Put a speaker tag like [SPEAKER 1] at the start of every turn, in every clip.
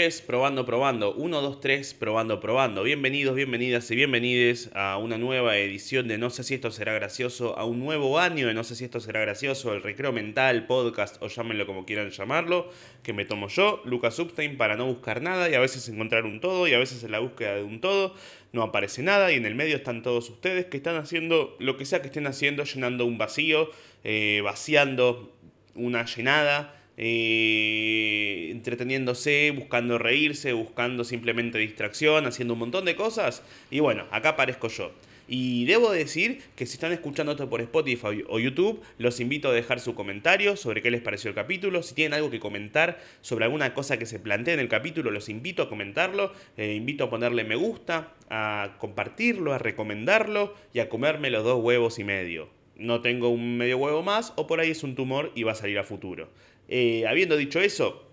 [SPEAKER 1] 3, probando, probando. 1, 2, 3, probando, probando. Bienvenidos, bienvenidas y bienvenides a una nueva edición de No sé si esto será gracioso, a un nuevo año de No sé si esto será gracioso, el recreo mental, podcast o llámenlo como quieran llamarlo, que me tomo yo, Lucas Upstein, para no buscar nada y a veces encontrar un todo y a veces en la búsqueda de un todo no aparece nada y en el medio están todos ustedes que están haciendo lo que sea que estén haciendo, llenando un vacío, eh, vaciando una llenada eh, entreteniéndose, buscando reírse, buscando simplemente distracción, haciendo un montón de cosas. Y bueno, acá aparezco yo. Y debo decir que si están escuchando esto por Spotify o YouTube, los invito a dejar su comentario sobre qué les pareció el capítulo. Si tienen algo que comentar sobre alguna cosa que se plantea en el capítulo, los invito a comentarlo. Eh, invito a ponerle me gusta, a compartirlo, a recomendarlo y a comerme los dos huevos y medio. No tengo un medio huevo más o por ahí es un tumor y va a salir a futuro. Eh, habiendo dicho eso,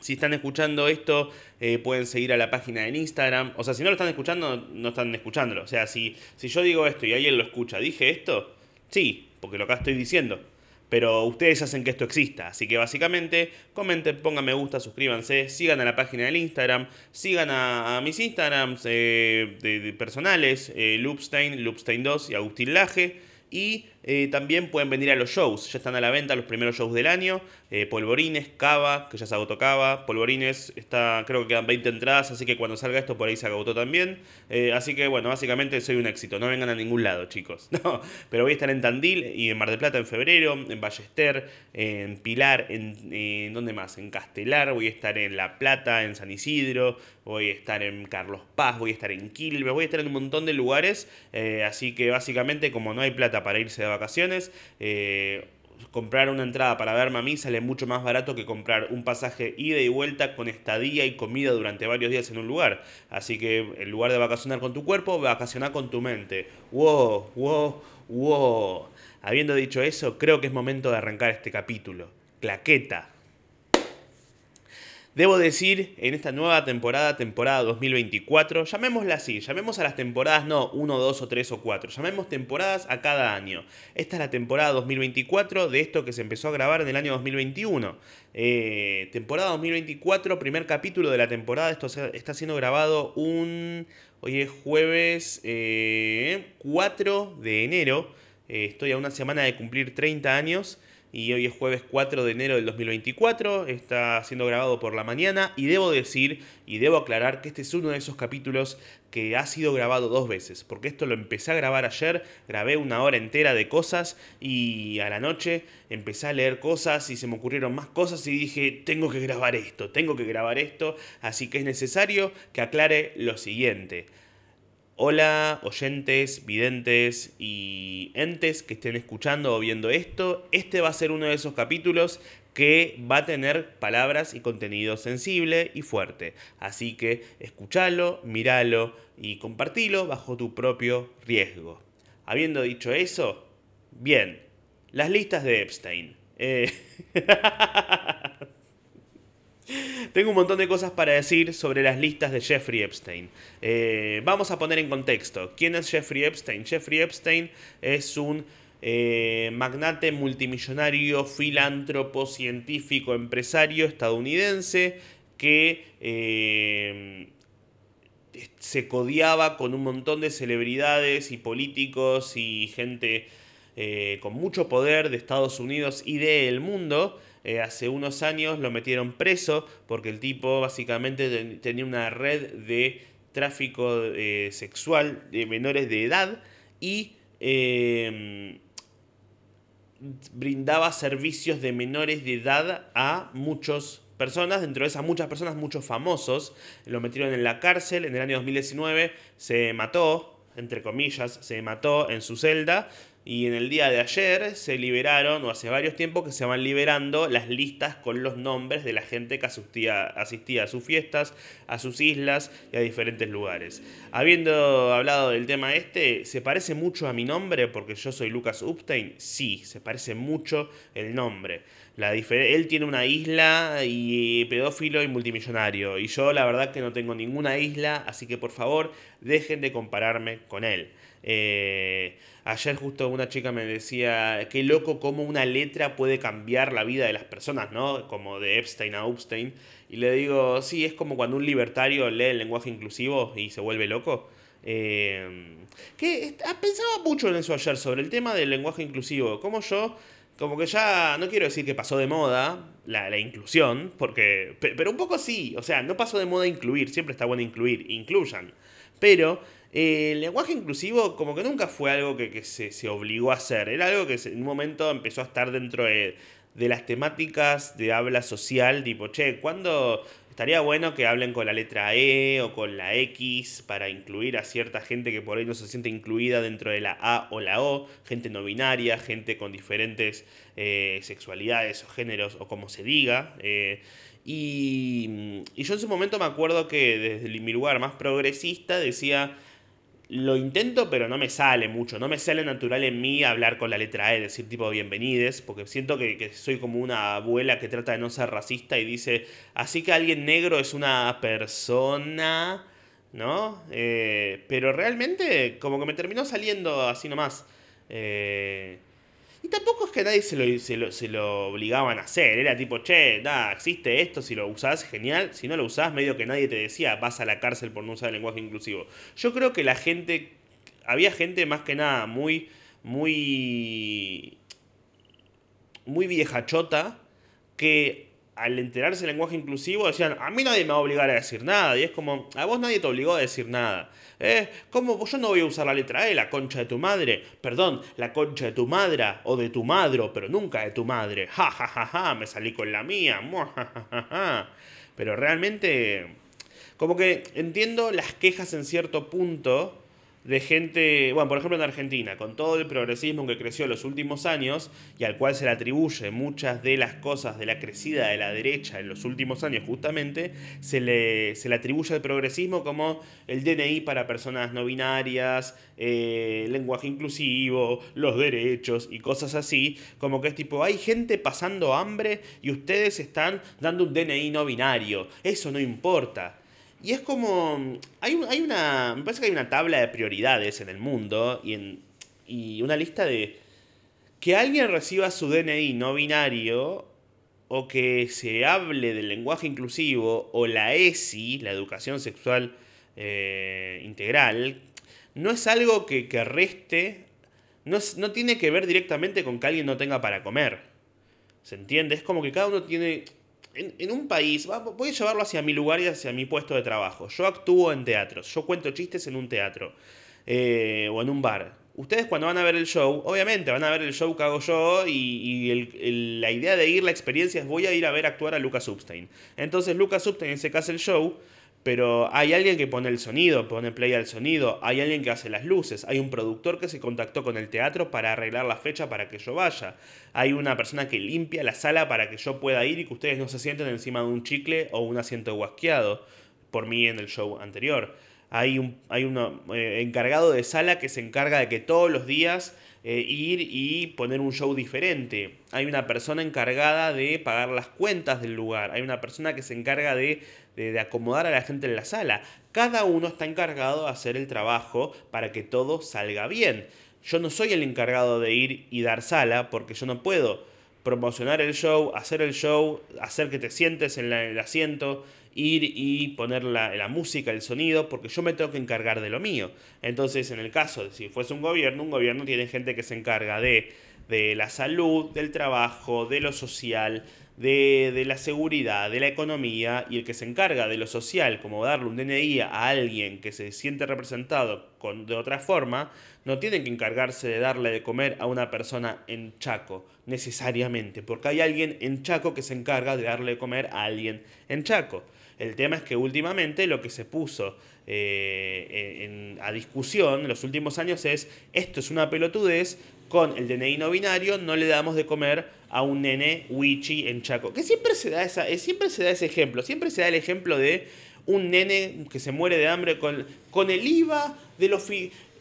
[SPEAKER 1] si están escuchando esto, eh, pueden seguir a la página en Instagram. O sea, si no lo están escuchando, no están escuchándolo. O sea, si, si yo digo esto y alguien lo escucha, ¿dije esto? Sí, porque lo acá estoy diciendo. Pero ustedes hacen que esto exista. Así que básicamente, comenten, pongan me gusta, suscríbanse, sigan a la página del Instagram, sigan a, mis Instagrams eh, de, personales, Loopstein, Loopstein2 y Agustín Laje. Y eh, también pueden venir a los shows, ya están a la venta los primeros shows del año. Eh, Polvorines, Cava, que ya se agotó Cava. Polvorines, está, creo que quedan 20 entradas, así que cuando salga esto por ahí se agotó también. Eh, así que bueno, básicamente soy un éxito. No vengan a ningún lado, chicos. No, pero voy a estar en Tandil y en Mar del Plata en febrero, en Ballester, en Pilar, en, ¿dónde más? En Castelar, voy a estar en La Plata, en San Isidro, voy a estar en Carlos Paz, voy a estar en Quilmes, voy a estar en un montón de lugares. así que básicamente, como no hay plata para irse de vacaciones, eh, comprar una entrada para verme a mí sale mucho más barato que comprar un pasaje ida y vuelta con estadía y comida durante varios días en un lugar. Así que en lugar de vacacionar con tu cuerpo, vacacionar con tu mente. Wow, wow, wow. Habiendo dicho eso, creo que es momento de arrancar este capítulo. Claqueta. Debo decir, en esta nueva temporada, temporada 2024, llamémosla así, llamemos a las temporadas no 1, 2 o 3 o 4, llamemos temporadas a cada año. Esta es la temporada 2024 de esto que se empezó a grabar en el año 2021. Eh, temporada 2024, primer capítulo de la temporada, esto está siendo grabado un... Hoy es jueves 4 eh, de enero, eh, estoy a una semana de cumplir 30 años y hoy es jueves 4 de enero del 2024, está siendo grabado por la mañana y debo decir y debo aclarar que este es uno de esos capítulos que ha sido grabado dos veces, porque esto lo empecé a grabar ayer, grabé una hora entera de cosas y a la noche empecé a leer cosas y se me ocurrieron más cosas y dije, tengo que grabar esto, tengo que grabar esto, así que es necesario que aclare lo siguiente. Hola oyentes, videntes y entes que estén escuchando o viendo esto. Este va a ser uno de esos capítulos que va a tener palabras y contenido sensible y fuerte. Así que escúchalo, míralo y compartilo bajo tu propio riesgo. Habiendo dicho eso, bien, las listas de Epstein. Eh... Tengo un montón de cosas para decir sobre las listas de Jeffrey Epstein. Eh, vamos a poner en contexto. ¿Quién es Jeffrey Epstein? Jeffrey Epstein es un eh, magnate multimillonario, filántropo, científico, empresario estadounidense que eh, se codiaba con un montón de celebridades y políticos y gente con mucho poder de Estados Unidos y del mundo eh, hace unos años lo metieron preso porque el tipo básicamente tenía una red de tráfico eh, sexual de menores de edad y em, brindaba servicios de menores de edad a muchas personas, dentro de esas muchas personas, muchos famosos, lo metieron en la cárcel, en el año 2019 se mató, entre comillas, se mató en su celda y en el día de ayer se liberaron, o hace varios tiempos que se van liberando las listas con los nombres de la gente que asistía, asistía a sus fiestas, a sus islas y a diferentes lugares. Habiendo hablado del tema este, ¿se parece mucho a mi nombre porque yo soy Lucas Upstein? Sí, se parece mucho el nombre. La él tiene una isla y pedófilo y multimillonario. Y yo la verdad que no tengo ninguna isla, así que por favor dejen de compararme con él. Eh, ayer justo una chica me decía, qué loco cómo una letra puede cambiar la vida de las personas, ¿no? Como de Epstein a Upstein. Y le digo, sí, es como cuando un libertario lee el lenguaje inclusivo y se vuelve loco. Eh, que pensaba mucho en eso ayer, sobre el tema del lenguaje inclusivo. Como yo, como que ya, no quiero decir que pasó de moda la, inclusión, porque, pero un poco sí, o sea, no pasó de moda incluir, siempre está bueno incluir, incluyan. Pero eh, el lenguaje inclusivo como que nunca fue algo que, se, se, obligó a hacer, era algo que en un momento empezó a estar dentro de, de las temáticas de habla social, tipo, che, ¿cuándo estaría bueno que hablen con la letra E o con la X para incluir a cierta gente que por ahí no se siente incluida dentro de la A o la O, gente no binaria, gente con diferentes eh, sexualidades o géneros o como se diga. Eh, y, y yo en su momento me acuerdo que desde mi lugar más progresista decía lo intento, pero no me sale mucho. No me sale natural en mí hablar con la letra E, decir tipo bienvenides, porque siento que, soy como una abuela que trata de no ser racista y dice, así que alguien negro es una persona, ¿no? Eh, pero realmente como que me terminó saliendo así nomás. Eh, y tampoco es que nadie se lo, se lo, obligaban a hacer. Era tipo, che, nada, existe esto, si lo usás, genial. Si no lo usás, medio que nadie te decía, vas a la cárcel por no usar el lenguaje inclusivo. Yo creo que la gente, había gente más que nada muy, muy, muy viejachota que al enterarse del lenguaje inclusivo decían, a mí nadie me va a obligar a decir nada. Y es como, a vos nadie te obligó a decir nada. ¿Eh? ¿Cómo? Yo no voy a usar la letra E, la concha de tu madre. Perdón, la concha de tu madre o de tu madre, pero nunca de tu madre. Ja, ja, ja, ja, me salí con la mía. Pero realmente, como que entiendo las quejas en cierto punto de gente, bueno, por ejemplo en Argentina, con todo el progresismo que creció en los últimos años y al cual se le atribuye muchas de las cosas de la crecida de la derecha en los últimos años justamente, se le, se le atribuye al progresismo como el DNI para personas no binarias, eh, lenguaje inclusivo, los derechos y cosas así, como que es tipo, hay gente pasando hambre y ustedes están dando un DNI no binario, eso no importa. Y es como. Hay, hay una. Me parece que hay una tabla de prioridades en el mundo y, en, y una lista de. Que alguien reciba su DNI no binario o que se hable del lenguaje inclusivo o la ESI, la educación sexual eh, integral, no es algo que, que reste, no, no tiene que ver directamente con que alguien no tenga para comer. ¿Se entiende? Es como que cada uno tiene en, un país, voy a llevarlo hacia mi lugar y hacia mi puesto de trabajo. Yo actúo en teatros, yo cuento chistes en un teatro eh, o en un bar. Ustedes cuando van a ver el show, obviamente van a ver el show que hago yo y, la idea de ir, la experiencia es voy a ir a ver actuar a Lucas Substein. Entonces Lucas Substein se casa el show pero hay alguien que pone el sonido, pone play al sonido, hay alguien que hace las luces, hay un productor que se contactó con el teatro para arreglar la fecha para que yo vaya, hay una persona que limpia la sala para que yo pueda ir y que ustedes no se sienten encima de un chicle o un asiento guasqueado por mí en el show anterior. Hay un hay eh, encargado de sala que se encarga de que todos los días eh, ir y poner un show diferente. Hay una persona encargada de pagar las cuentas del lugar. Hay una persona que se encarga de, de, acomodar a la gente en la sala. Cada uno está encargado de hacer el trabajo para que todo salga bien. Yo no soy el encargado de ir y dar sala porque yo no puedo promocionar el show, hacer el show, hacer que te sientes en el asiento, ir y poner la, música, el sonido, porque yo me tengo que encargar de lo mío. Entonces, en el caso de si fuese un gobierno, un gobierno tiene gente que se encarga de, de la salud, del trabajo, de lo social, de, de, la seguridad, de la economía, y el que se encarga de lo social, como darle un DNI a alguien que se siente representado con, de otra forma, no tiene que encargarse de darle de comer a una persona en Chaco, necesariamente, porque hay alguien en Chaco que se encarga de darle de comer a alguien en Chaco. El tema es que últimamente lo que se puso eh, a discusión en los últimos años es, esto es una pelotudez, con el DNI no binario no le damos de comer a un nene wichi en Chaco. Que siempre se da, esa, eh, siempre se da ese ejemplo, siempre se da el ejemplo de un nene que se muere de hambre con, con el IVA de los...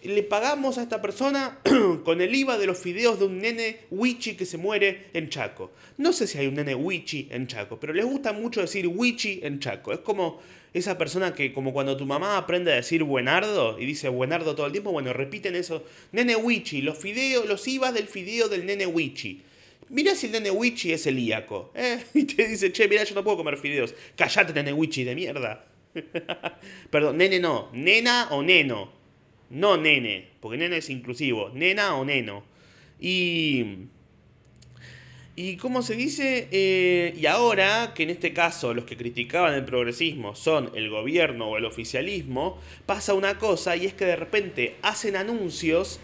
[SPEAKER 1] le pagamos a esta persona con el IVA de los fideos de un nene wichi que se muere en Chaco. No sé si hay un nene wichi en Chaco, pero les gusta mucho decir wichi en Chaco. Es como esa persona que, como cuando tu mamá aprende a decir buenardo y dice buenardo todo el tiempo, bueno, repiten eso. Nene wichi, los fideos, los IVA del fideo del nene wichi. Mira si el nene wichi es celíaco. ¿eh? Y te dice, che, mira, yo no puedo comer fideos. Callate, nene wichi de mierda. Perdón, nene no. Nena o neno. No nene, porque nene es inclusivo. Nena o neno. Y... Y cómo se dice, eh, y ahora que en este caso los que criticaban el progresismo son el gobierno o el oficialismo, pasa una cosa y es que de repente hacen anuncios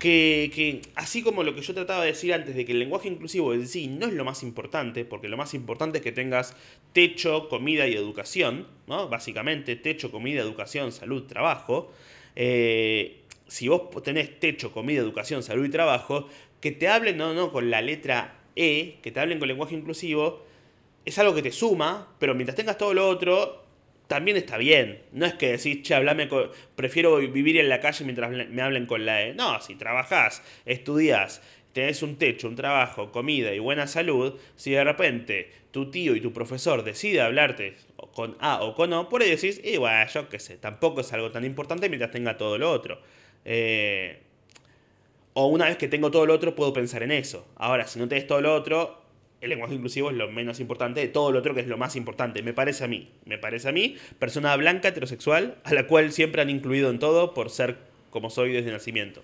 [SPEAKER 1] que, que, así como lo que yo trataba de decir antes, de que el lenguaje inclusivo en sí no es lo más importante, porque lo más importante es que tengas techo, comida y educación, ¿no? Básicamente, techo, comida, educación, salud, trabajo. Eh, si vos tenés techo, comida, educación, salud y trabajo, que te hablen no, no con la letra E, que te hablen con lenguaje inclusivo, es algo que te suma, pero mientras tengas todo lo otro, también está bien. No es que decís, che, hablame con... prefiero vivir en la calle mientras me hablen con la E. No, si trabajás, estudias, tenés un techo, un trabajo, comida y buena salud, si de repente tu tío y tu profesor decide hablarte con A o con O, por ahí decís, y bueno, yo qué sé, tampoco es algo tan importante mientras tenga todo lo otro. Eh, o una vez que tengo todo lo otro, puedo pensar en eso. Ahora, si no tenés todo lo otro, el lenguaje inclusivo es lo menos importante de todo lo otro que es lo más importante. Me parece a mí. Me parece a mí, persona blanca, heterosexual, a la cual siempre han incluido en todo por ser como soy desde nacimiento.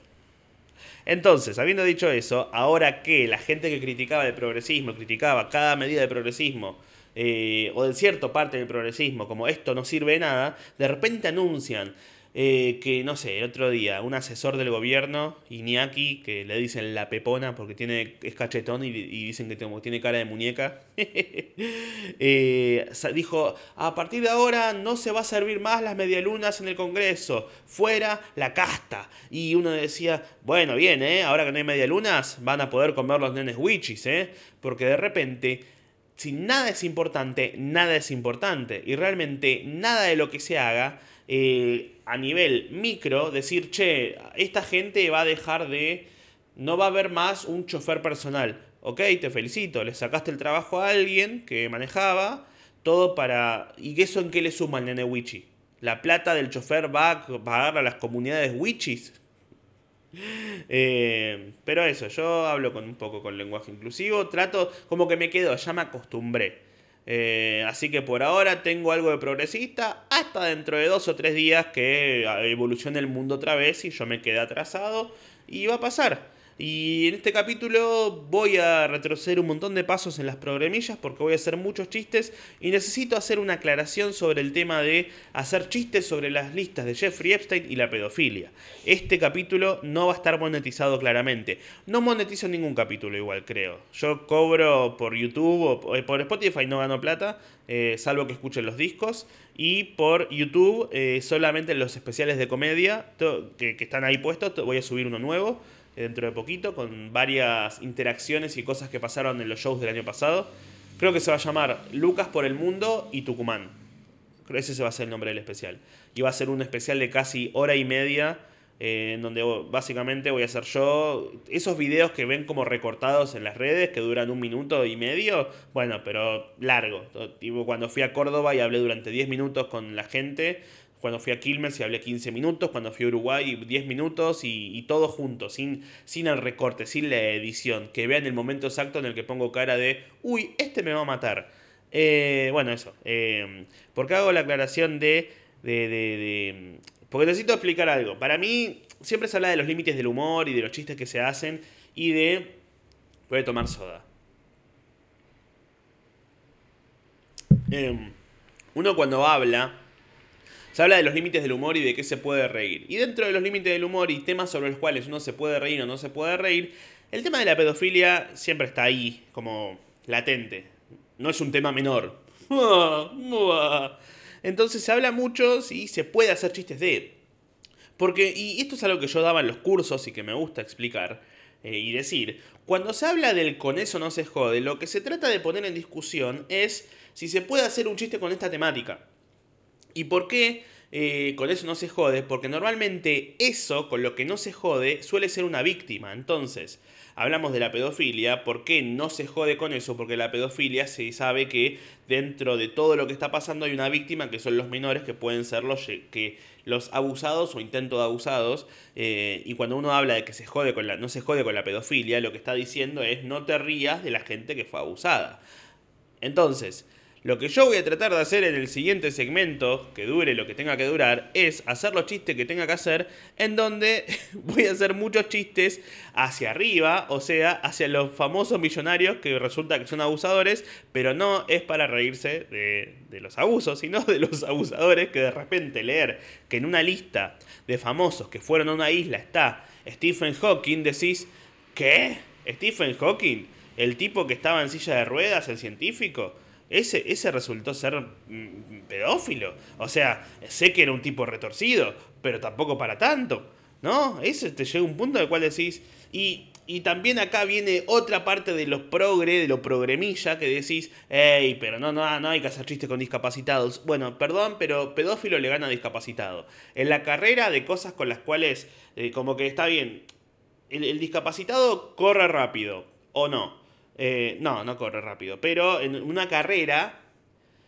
[SPEAKER 1] Entonces, habiendo dicho eso, ahora que la gente que criticaba el progresismo, criticaba cada medida de progresismo, eh, o de cierta parte del progresismo, como esto no sirve de nada, de repente anuncian eh, que, no sé, el otro día, un asesor del gobierno, Iñaki, que le dicen la pepona porque tiene, es cachetón y, dicen que tiene cara de muñeca, eh, dijo, a partir de ahora no se va a servir más las medialunas en el Congreso, fuera la casta. Y uno decía, bueno, bien, ¿eh? ahora que no hay medialunas, van a poder comer los nenes wichis, ¿eh? porque de repente si nada es importante, nada es importante. Y realmente nada de lo que se haga eh, a nivel micro, decir, che, esta gente va a dejar de... No va a haber más un chofer personal. Ok, te felicito, le sacaste el trabajo a alguien que manejaba, todo para... ¿Y eso en qué le suma el nene Wichi? ¿La plata del chofer va a pagar a las comunidades Wichis? Eh, pero eso, yo hablo con un poco con lenguaje inclusivo, trato como que me quedo, ya me acostumbré. Eh, así que por ahora tengo algo de progresista, hasta dentro de dos o tres días que evolucione el mundo otra vez y yo me quede atrasado y va a pasar. Y en este capítulo voy a retroceder un montón de pasos en las programillas porque voy a hacer muchos chistes y necesito hacer una aclaración sobre el tema de hacer chistes sobre las listas de Jeffrey Epstein y la pedofilia. Este capítulo no va a estar monetizado claramente. No monetizo ningún capítulo igual, creo. Yo cobro por YouTube o por Spotify no gano plata, eh, salvo que escuchen los discos. Y por YouTube eh, solamente los especiales de comedia que, que están ahí puestos, voy a subir uno nuevo dentro de poquito, con varias interacciones y cosas que pasaron en los shows del año pasado. Creo que se va a llamar Lucas por el Mundo y Tucumán. Creo que ese se va a ser el nombre del especial. Y va a ser un especial de casi hora y media, eh, en donde básicamente voy a hacer yo esos videos que ven como recortados en las redes, que duran un minuto y medio, bueno, pero largo. Tipo cuando fui a Córdoba y hablé durante 10 minutos con la gente, cuando fui a Quilmes y hablé 15 minutos, cuando fui a Uruguay 10 minutos y, todo junto, sin, sin el recorte, sin la edición. Que vean el momento exacto en el que pongo cara de, uy, este me va a matar. Eh, bueno, eso. Eh, porque hago la aclaración de, de, de, Porque necesito explicar algo. Para mí siempre se habla de los límites del humor y de los chistes que se hacen y de... Voy a tomar soda. Em, uno cuando habla se habla de los límites del humor y de qué se puede reír. Y dentro de los límites del humor y temas sobre los cuales uno se puede reír o no se puede reír, el tema de la pedofilia siempre está ahí, como latente. No es un tema menor. Entonces se habla mucho y se puede hacer chistes de. Porque, y esto es algo que yo daba en los cursos y que me gusta explicar eh, y decir, cuando se habla del con eso no se jode, lo que se trata de poner en discusión es si se puede hacer un chiste con esta temática. ¿Y por qué eh, con eso no se jode, porque normalmente eso con lo que no se jode suele ser una víctima. Entonces, hablamos de la pedofilia, ¿por qué no se jode con eso? Porque la pedofilia se sabe que dentro de todo lo que está pasando hay una víctima que son los menores que pueden ser los, que, los abusados o intento de abusados. Eh, y cuando uno habla de que se jode con la, no se jode con la pedofilia, lo que está diciendo es no te rías de la gente que fue abusada. Entonces, lo que yo voy a tratar de hacer en el siguiente segmento, que dure lo que tenga que durar, es hacer los chistes que tenga que hacer, en donde voy a hacer muchos chistes hacia arriba, o sea, hacia los famosos millonarios que resulta que son abusadores, pero no es para reírse de, de los abusos, sino de los abusadores que de repente leer que en una lista de famosos que fueron a una isla está Stephen Hawking, decís, ¿qué? ¿Stephen Hawking? ¿El tipo que estaba en silla de ruedas, el científico? Ese, ese resultó ser mm, pedófilo. O sea, sé que era un tipo retorcido, pero tampoco para tanto. ¿No? Ese te llega un punto en el cual decís. Y, y también acá viene otra parte de los progre, de lo progremilla, que decís, hey, pero no, no, no hay que hacer chistes con discapacitados. Bueno, perdón, pero pedófilo le gana a discapacitado. En la carrera de cosas con las cuales, eh, como que está bien, el discapacitado corre rápido, o no. Eh, no, no corre rápido. Pero en una carrera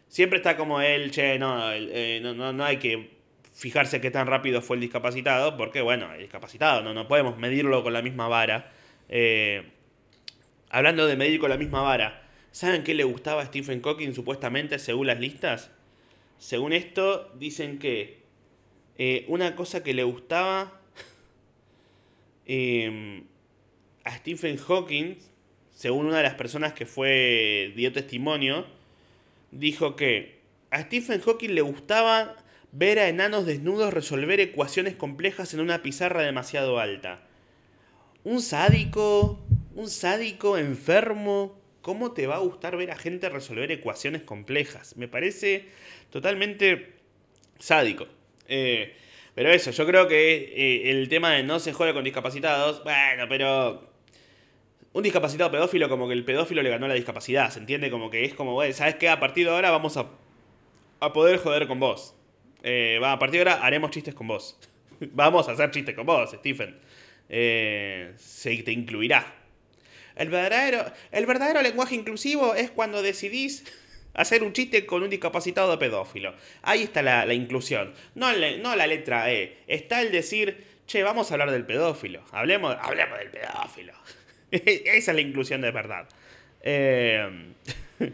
[SPEAKER 1] siempre está como él, che, no, eh, no, no, hay que fijarse qué tan rápido fue el discapacitado, porque bueno, el discapacitado, no, no podemos medirlo con la misma vara. Eh, hablando de medir con la misma vara, ¿saben qué le gustaba a Stephen Hawking supuestamente según las listas? Según esto, dicen que una cosa que le gustaba a Stephen Hawking según una de las personas que fue dio testimonio, dijo que a Stephen Hawking le gustaba ver a enanos desnudos resolver ecuaciones complejas en una pizarra demasiado alta. Un sádico, un sádico enfermo, ¿cómo te va a gustar ver a gente resolver ecuaciones complejas? Me parece totalmente sádico. Eh, pero eso, yo creo que eh, el tema de no se juega con discapacitados, bueno, pero un discapacitado pedófilo, como que el pedófilo le ganó la discapacidad, ¿se entiende? Como que es como, güey, ¿sabes qué? A partir de ahora vamos a, a poder joder con vos. Eh, va, a partir de ahora haremos chistes con vos. vamos a hacer chistes con vos, Stephen. Eh, se te incluirá. El verdadero, el verdadero lenguaje inclusivo es cuando decidís hacer un chiste con un discapacitado pedófilo. Ahí está la, inclusión. No, no la letra E. Está el decir, che, vamos a hablar del pedófilo. Hablemos, hablemos del pedófilo. Esa es la inclusión de verdad. Eh,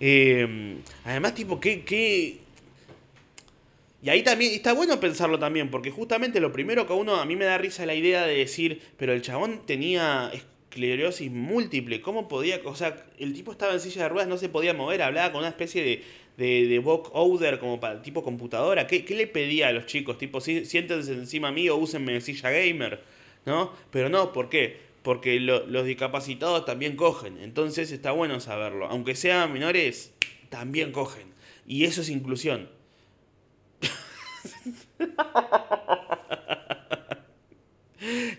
[SPEAKER 1] eh, además, tipo, ¿qué, ¿qué, Y ahí también, está bueno pensarlo también, porque justamente lo primero que a uno, a mí me da risa la idea de decir, pero el chabón tenía esclerosis múltiple, ¿cómo podía? O sea, el tipo estaba en silla de ruedas, no se podía mover, hablaba con una especie de, de, de oder como para tipo computadora. ¿Qué, ¿Qué, le pedía a los chicos? Tipo, siéntense encima mío, úsenme silla gamer. ¿No? Pero no, ¿por qué? Porque los discapacitados también cogen, entonces está bueno saberlo. Aunque sean menores, también cogen. Y eso es inclusión.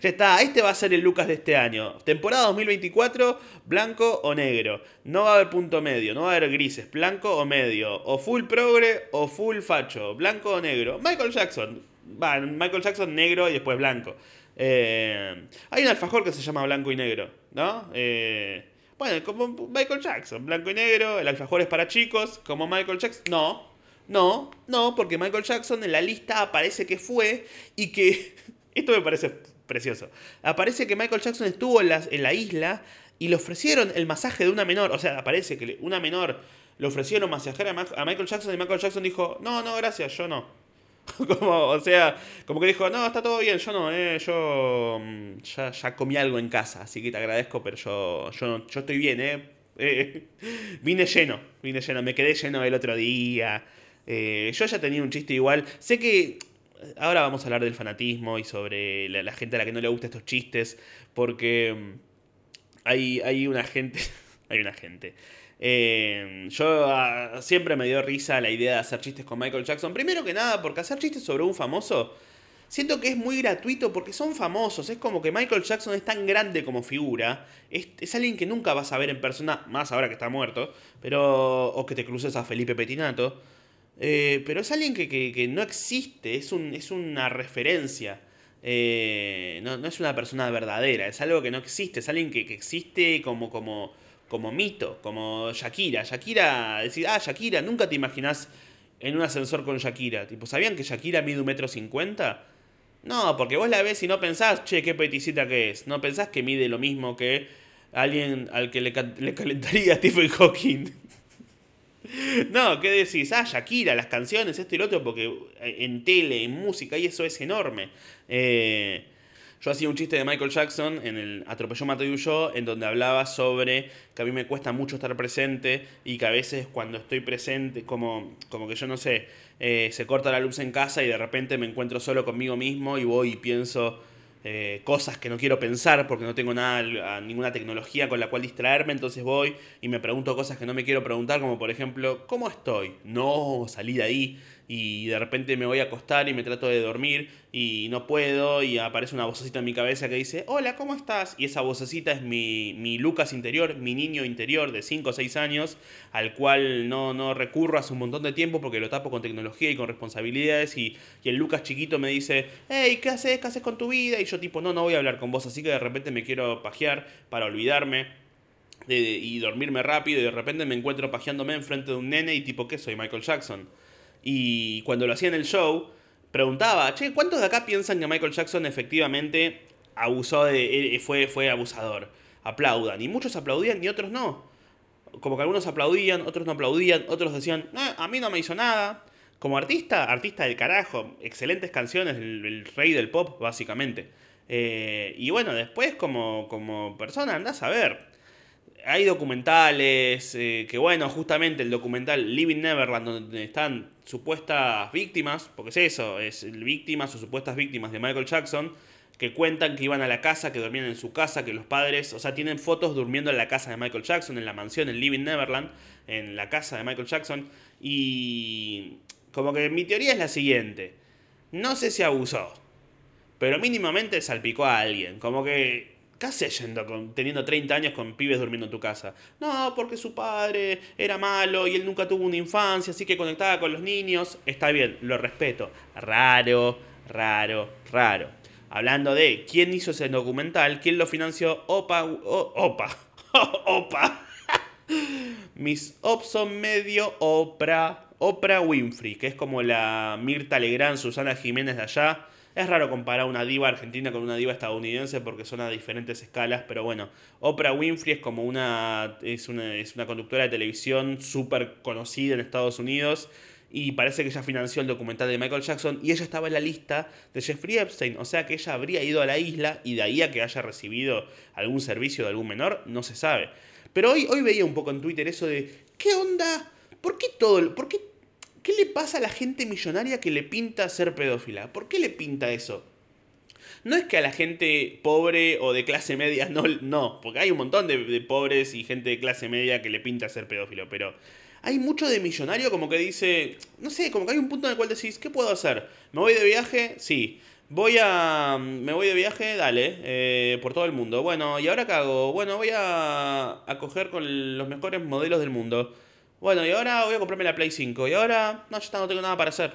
[SPEAKER 1] Ya está, este va a ser el Lucas de este año. Temporada 2024, blanco o negro. No va a haber punto medio, no va a haber grises, blanco o medio. O full progre o full facho, blanco o negro. Michael Jackson. Va, Michael Jackson negro y después blanco. Eh, hay un alfajor que se llama blanco y negro, ¿no? Eh, bueno, como Michael Jackson, blanco y negro, el alfajor es para chicos, como Michael Jackson. No, no, no, porque Michael Jackson en la lista aparece que fue y que... Esto me parece precioso. Aparece que Michael Jackson estuvo en la, isla y le ofrecieron el masaje de una menor. O sea, aparece que una menor le ofrecieron masajear a Michael Jackson y Michael Jackson dijo, no, no, gracias, yo no. como, o sea, como que dijo, no, está todo bien, yo no, eh, yo mm, ya, comí algo en casa, así que te agradezco, pero yo, yo, yo estoy bien, eh. eh vine lleno, vine lleno, me quedé lleno el otro día. Eh, yo ya tenía un chiste igual. Sé que ahora vamos a hablar del fanatismo y sobre la, gente a la que no le gustan estos chistes, porque mm, hay, hay una gente, hay una gente eh, yo ah, siempre me dio risa la idea de hacer chistes con Michael Jackson. Primero que nada, porque hacer chistes sobre un famoso, siento que es muy gratuito porque son famosos. Es como que Michael Jackson es tan grande como figura. Es, alguien que nunca vas a ver en persona, más ahora que está muerto. Pero. O que te cruces a Felipe Petinato. Eh, pero es alguien que, no existe, es, un, es una referencia. Eh, no, es una persona verdadera, es algo que no existe, es alguien que, existe como, como, como mito, como Shakira. Shakira, decir, ah, Shakira, nunca te imaginas en un ascensor con Shakira. Tipo, ¿sabían que Shakira mide un metro cincuenta? No, porque vos la ves y no pensás, che, qué peticita que es. No pensás que mide lo mismo que alguien al que le, le calentaría a Stephen Hawking. no, ¿qué decís? Ah, Shakira, las canciones, esto y lo otro, porque en tele, en música, y eso es enorme. Eh, yo hacía un chiste de Michael Jackson en el Atropelló Mateo y yo, en donde hablaba sobre que a mí me cuesta mucho estar presente y que a veces cuando estoy presente, como, como que yo no sé, eh, se corta la luz en casa y de repente me encuentro solo conmigo mismo y voy y pienso eh, cosas que no quiero pensar porque no tengo nada, ninguna tecnología con la cual distraerme, entonces voy y me pregunto cosas que no me quiero preguntar, como por ejemplo, ¿cómo estoy? No, salí de ahí y de repente me voy a acostar y me trato de dormir y no puedo y aparece una vocecita en mi cabeza que dice, hola, ¿cómo estás? Y esa vocecita es mi, mi Lucas interior, mi niño interior de 5 o 6 años, al cual no, no recurro hace un montón de tiempo porque lo tapo con tecnología y con responsabilidades y, y el Lucas chiquito me dice, hey, ¿qué haces? ¿Qué haces con tu vida? Y yo tipo, no, no voy a hablar con vos, así que de repente me quiero pajear para olvidarme. y dormirme rápido y de repente me encuentro pajeándome enfrente de un nene y tipo, ¿qué soy? Michael Jackson. Y cuando lo hacía en el show, preguntaba, che, ¿cuántos de acá piensan que Michael Jackson efectivamente abusó de. Eh, fue, fue abusador? Aplaudan. Y muchos aplaudían y otros no. Como que algunos aplaudían, otros no aplaudían, otros decían, eh, a mí no me hizo nada. Como artista, artista del carajo, excelentes canciones, el, rey del pop, básicamente. Eh, y bueno, después como, como persona andás a ver hay documentales, eh, que bueno, justamente el documental Living Neverland, donde están supuestas víctimas, porque es eso, es víctimas o supuestas víctimas de Michael Jackson, que cuentan que iban a la casa, que dormían en su casa, que los padres, o sea, tienen fotos durmiendo en la casa de Michael Jackson, en la mansión, en Living Neverland, en la casa de Michael Jackson, y como que mi teoría es la siguiente, no sé si abusó, pero mínimamente salpicó a alguien, como que ¿Qué haces yendo con, teniendo 30 años con pibes durmiendo en tu casa? No, porque su padre era malo y él nunca tuvo una infancia, así que conectaba con los niños. Está bien, lo respeto. Raro, raro, raro. Hablando de quién hizo ese documental, quién lo financió, Opa, Opa, Opa. Mis ops son medio Oprah, Oprah Winfrey, que es como la Mirta Legrand, Susana Jiménez de allá es raro comparar una diva argentina con una diva estadounidense porque son a diferentes escalas, pero bueno, Oprah Winfrey es como una, es una, es una conductora de televisión súper conocida en Estados Unidos y parece que ella financió el documental de Michael Jackson y ella estaba en la lista de Jeffrey Epstein, o sea que ella habría ido a la isla y de ahí a que haya recibido algún servicio de algún menor, no se sabe. Pero hoy, hoy veía un poco en Twitter eso de, ¿qué onda? ¿Por qué todo, por qué ¿Qué le pasa a la gente millonaria que le pinta ser pedófila? ¿Por qué le pinta eso? No es que a la gente pobre o de clase media no, no porque hay un montón de, pobres y gente de clase media que le pinta ser pedófilo, pero hay mucho de millonario como que dice, no sé, como que hay un punto en el cual decís, ¿qué puedo hacer? ¿Me voy de viaje? Sí. Voy a. Me voy de viaje, dale, eh, por todo el mundo. Bueno, ¿y ahora qué hago? Bueno, voy a, a coger con los mejores modelos del mundo. Bueno, y ahora voy a comprarme la Play 5. Y ahora, no, ya no tengo nada para hacer.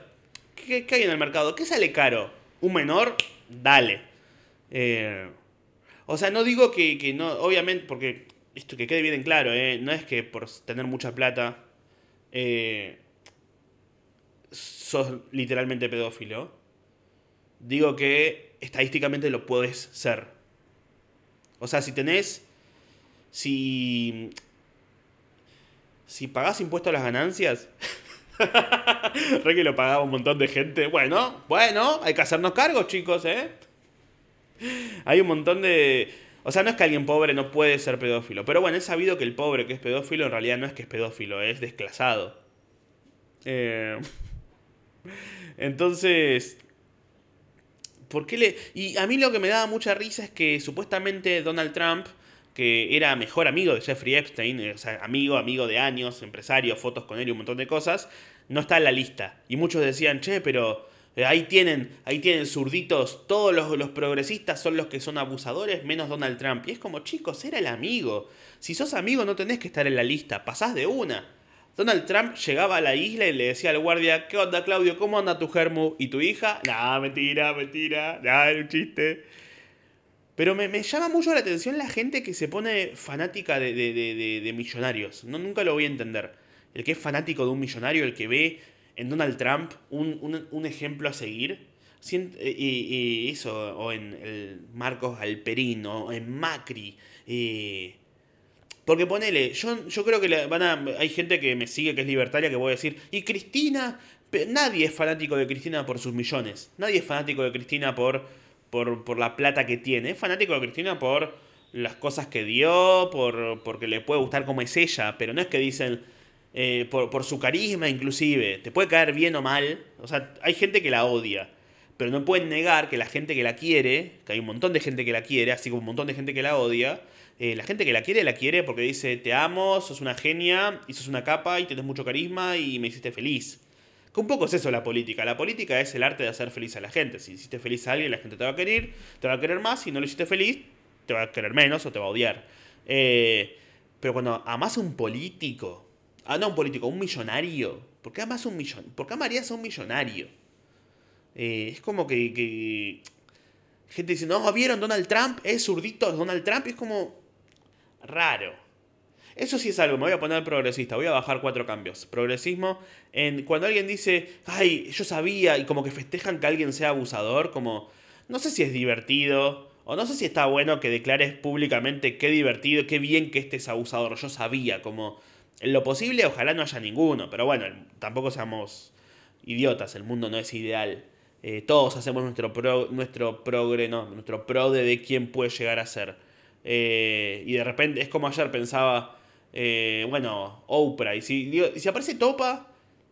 [SPEAKER 1] ¿Qué, hay en el mercado? ¿Qué sale caro? ¿Un menor? Dale. Eh, o sea, no digo que, no, obviamente, porque esto que quede bien en claro, eh, no es que por tener mucha plata eh, sos literalmente pedófilo. Digo que estadísticamente lo puedes ser. O sea, si tenés. Si si pagás impuesto a las ganancias. Re que lo pagaba un montón de gente. Bueno, bueno, hay que hacernos cargos, chicos, ¿eh? Hay un montón de. O sea, no es que alguien pobre no puede ser pedófilo. Pero bueno, es sabido que el pobre que es pedófilo en realidad no es que es pedófilo, es desclasado. Eh... Entonces. ¿Por qué le.? Y a mí lo que me daba mucha risa es que supuestamente Donald Trump que era mejor amigo de Jeffrey Epstein, eh, amigo, amigo de años, empresario, fotos con él y un montón de cosas, no está en la lista. Y muchos decían, che, pero eh, ahí tienen, ahí tienen zurditos, todos los, progresistas son los que son abusadores, menos Donald Trump. Y es como, chicos, era el amigo. Si sos amigo no tenés que estar en la lista, pasás de una. Donald Trump llegaba a la isla y le decía al guardia, ¿qué onda Claudio? ¿Cómo anda tu germu? ¿Y tu hija? Nah, mentira, mentira, era un chiste. Pero me, llama mucho la atención la gente que se pone fanática de, millonarios. No, nunca lo voy a entender. El que es fanático de un millonario, el que ve en Donald Trump un, ejemplo a seguir. Y, eso, o en el Marcos Alperino, o en Macri. Eh, porque ponele, yo, yo creo que van a, hay gente que me sigue que es libertaria que voy a decir, y Cristina, nadie es fanático de Cristina por sus millones, nadie es fanático de Cristina por, por, la plata que tiene, es fanático de Cristina por las cosas que dio, por, porque le puede gustar como es ella, pero no es que dicen eh, por, por su carisma inclusive, te puede caer bien o mal, o sea, hay gente que la odia. Pero no pueden negar que la gente que la quiere, que hay un montón de gente que la quiere, así como un montón de gente que la odia, eh, la gente que la quiere, la quiere porque dice, te amo, sos una genia, y sos una capa, y tenés mucho carisma, y me hiciste feliz. Que un poco es eso la política. La política es el arte de hacer feliz a la gente. Si hiciste feliz a alguien, la gente te va a querer, te va a querer más. Si no lo hiciste feliz, te va a querer menos o te va a odiar. Eh, pero cuando amas a un político, ah, no un político, un millonario, ¿por qué amas a un millón? ¿Por qué amarías a un millonario? Eh, es como que, que, gente dice, no, ¿vieron Donald Trump? Es zurdito Donald Trump. Es como, raro. Eso sí es algo, me voy a poner progresista, voy a bajar cuatro cambios. Progresismo, en cuando alguien dice, ay, yo sabía, y como que festejan que alguien sea abusador, como, no sé si es divertido, o no sé si está bueno que declares públicamente qué divertido, qué bien que este es abusador, yo sabía, como, en lo posible ojalá no haya ninguno, pero bueno, tampoco seamos idiotas, el mundo no es ideal. Eh, todos hacemos nuestro, pro, nuestro progre, no, nuestro pro de quién puede llegar a ser. Eh, y de repente es como ayer pensaba, eh, bueno, Oprah. Y si, si aparece Topa,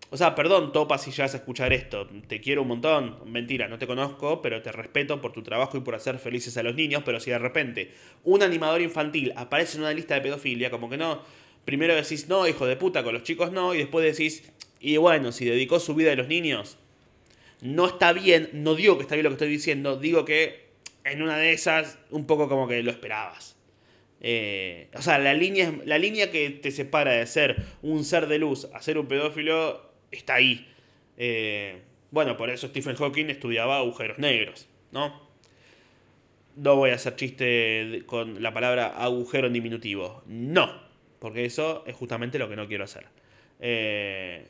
[SPEAKER 1] o sea, perdón Topa si vas a escuchar esto, te quiero un montón, mentira, no te conozco, pero te respeto por tu trabajo y por hacer felices a los niños, pero si de repente un animador infantil aparece en una lista de pedofilia, como que no, primero decís, no, hijo de puta, con los chicos no, y después decís, y bueno, si dedicó su vida a los niños, no está bien, no digo que está bien lo que estoy diciendo, digo que en una de esas, un poco como que lo esperabas. Eh, o sea, la línea, la línea que te separa de ser un ser de luz a ser un pedófilo está ahí. Eh, bueno, por eso Stephen Hawking estudiaba agujeros negros, ¿no? No voy a hacer chiste con la palabra agujero en diminutivo. No, porque eso es justamente lo que no quiero hacer. Eh,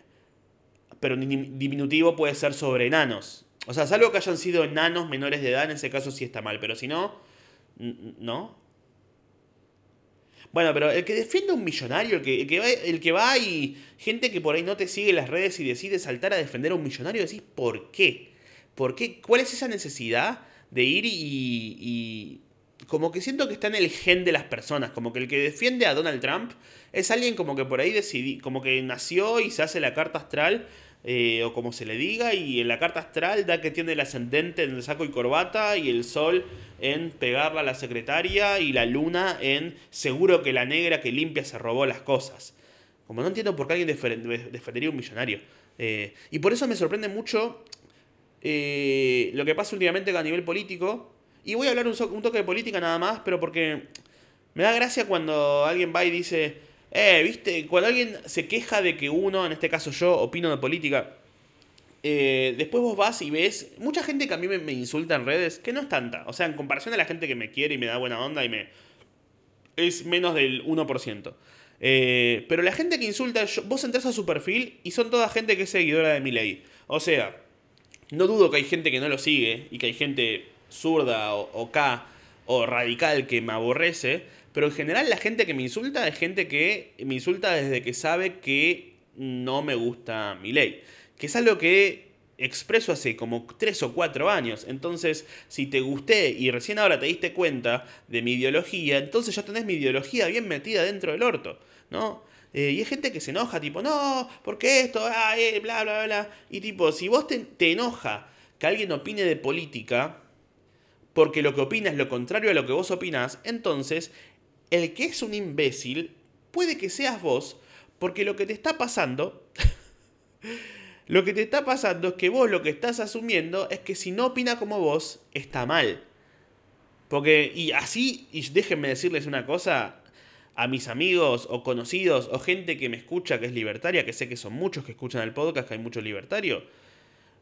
[SPEAKER 1] pero diminutivo puede ser sobre enanos. O sea, salvo que hayan sido enanos menores de edad, en ese caso sí está mal, pero si no, ¿no? Bueno, pero el que defiende a un millonario, el que, el que, va, el que va y gente que por ahí no te sigue en las redes y decide saltar a defender a un millonario, decís, ¿por qué? ¿Por qué? ¿Cuál es esa necesidad de ir y, y, como que siento que está en el gen de las personas, como que el que defiende a Donald Trump es alguien como que por ahí decidí, como que nació y se hace la carta astral eh, o como se le diga, y en la carta astral da que tiene el ascendente en el saco y corbata, y el sol en pegarla a la secretaria, y la luna en seguro que la negra que limpia se robó las cosas. Como no entiendo por qué alguien defendería un millonario. Eh, y por eso me sorprende mucho eh, lo que pasa últimamente a nivel político. Y voy a hablar un, un toque de política nada más, pero porque me da gracia cuando alguien va y dice eh, viste, cuando alguien se queja de que uno, en este caso yo, opino de política, eh, después vos vas y ves mucha gente que a mí me, insulta en redes, que no es tanta. O sea, en comparación a la gente que me quiere y me da buena onda y me... Es menos del 1%. Eh, pero la gente que insulta, vos entras a su perfil y son toda gente que es seguidora de mi ley. O sea, no dudo que hay gente que no lo sigue y que hay gente zurda o, o K o radical que me aborrece, pero en general la gente que me insulta es gente que me insulta desde que sabe que no me gusta mi ley. Que es algo que expreso hace como 3 o 4 años. Entonces, si te gusté y recién ahora te diste cuenta de mi ideología, entonces ya tenés mi ideología bien metida dentro del orto, ¿no? Eh, y hay gente que se enoja, tipo, no, ¿por qué esto? Ah, eh, bla, bla, bla. Y tipo, si vos te, te enoja que alguien opine de política, porque lo que opina es lo contrario a lo que vos opinás, entonces el que es un imbécil puede que seas vos, porque lo que te está pasando, lo que te está pasando es que vos lo que estás asumiendo es que si no opina como vos, está mal. Porque, y así, y déjenme decirles una cosa, a mis amigos o conocidos o gente que me escucha que es libertaria, que sé que son muchos que escuchan el podcast, que hay muchos libertarios,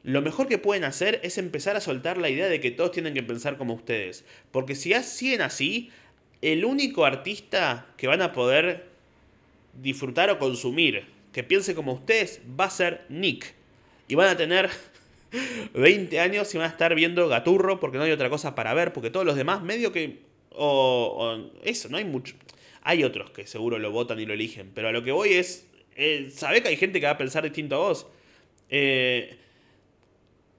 [SPEAKER 1] lo mejor que pueden hacer es empezar a soltar la idea de que todos tienen que pensar como ustedes. Porque si siguen así, el único artista que van a poder disfrutar o consumir que piense como ustedes va a ser Nick. Y van a tener 20 años y van a estar viendo Gaturro porque no hay otra cosa para ver, porque todos los demás medio que... O, eso, no hay mucho... Hay otros que seguro lo votan y lo eligen, pero a lo que voy es... Eh, Sabe que hay gente que va a pensar distinto a vos. Eh,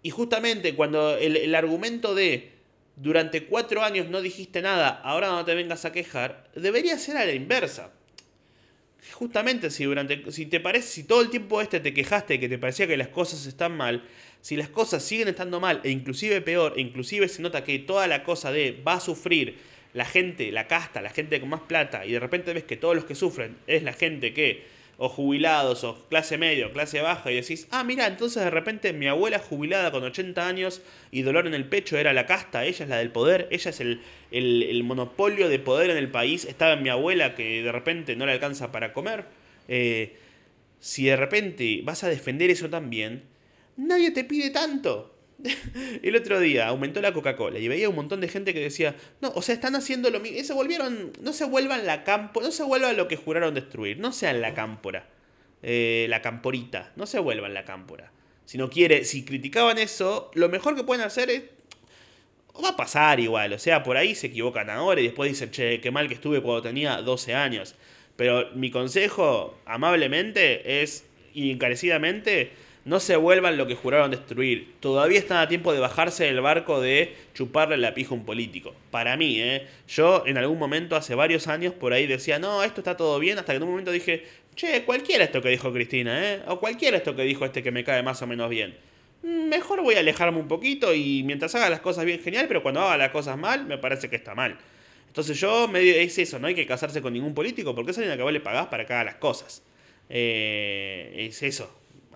[SPEAKER 1] y justamente cuando el, argumento de durante cuatro años no dijiste nada, ahora no te vengas a quejar, debería ser a la inversa. Justamente si durante si te parece si todo el tiempo este te quejaste que te parecía que las cosas están mal, si las cosas siguen estando mal e inclusive peor, e inclusive se nota que toda la cosa de va a sufrir la gente, la casta, la gente con más plata y de repente ves que todos los que sufren es la gente que o jubilados, o clase media, o clase baja, y decís, ah, mira, entonces de repente mi abuela jubilada con 80 años y dolor en el pecho era la casta, ella es la del poder, ella es el, el, monopolio de poder en el país, estaba mi abuela que de repente no le alcanza para comer. Eh, si de repente vas a defender eso también, nadie te pide tanto. el otro día aumentó la Coca-Cola y veía un montón de gente que decía, no, o sea, están haciendo lo mismo, se volvieron, no se vuelvan la campo, no se vuelvan lo que juraron destruir, no sean la cámpora, eh, la camporita, no se vuelvan la cámpora. Si no quiere, si criticaban eso, lo mejor que pueden hacer es va a pasar igual, o sea, por ahí se equivocan ahora y después dicen, che, qué mal que estuve cuando tenía 12 años. Pero mi consejo, amablemente, es, y encarecidamente, no se vuelvan lo que juraron destruir. Todavía están a tiempo de bajarse del barco de chuparle la pija a un político. Para mí, ¿eh? Yo en algún momento, hace varios años, por ahí decía, no, esto está todo bien, hasta que en un momento dije, che, cualquiera esto que dijo Cristina, ¿eh? O cualquiera esto que dijo este que me cae más o menos bien. Mm, mejor voy a alejarme un poquito y mientras haga las cosas bien, genial, pero cuando haga las cosas mal, me parece que está mal. Entonces yo, medio, es eso, no hay que casarse con ningún político porque es alguien a que vos le pagás para que haga las cosas. Eh, es eso,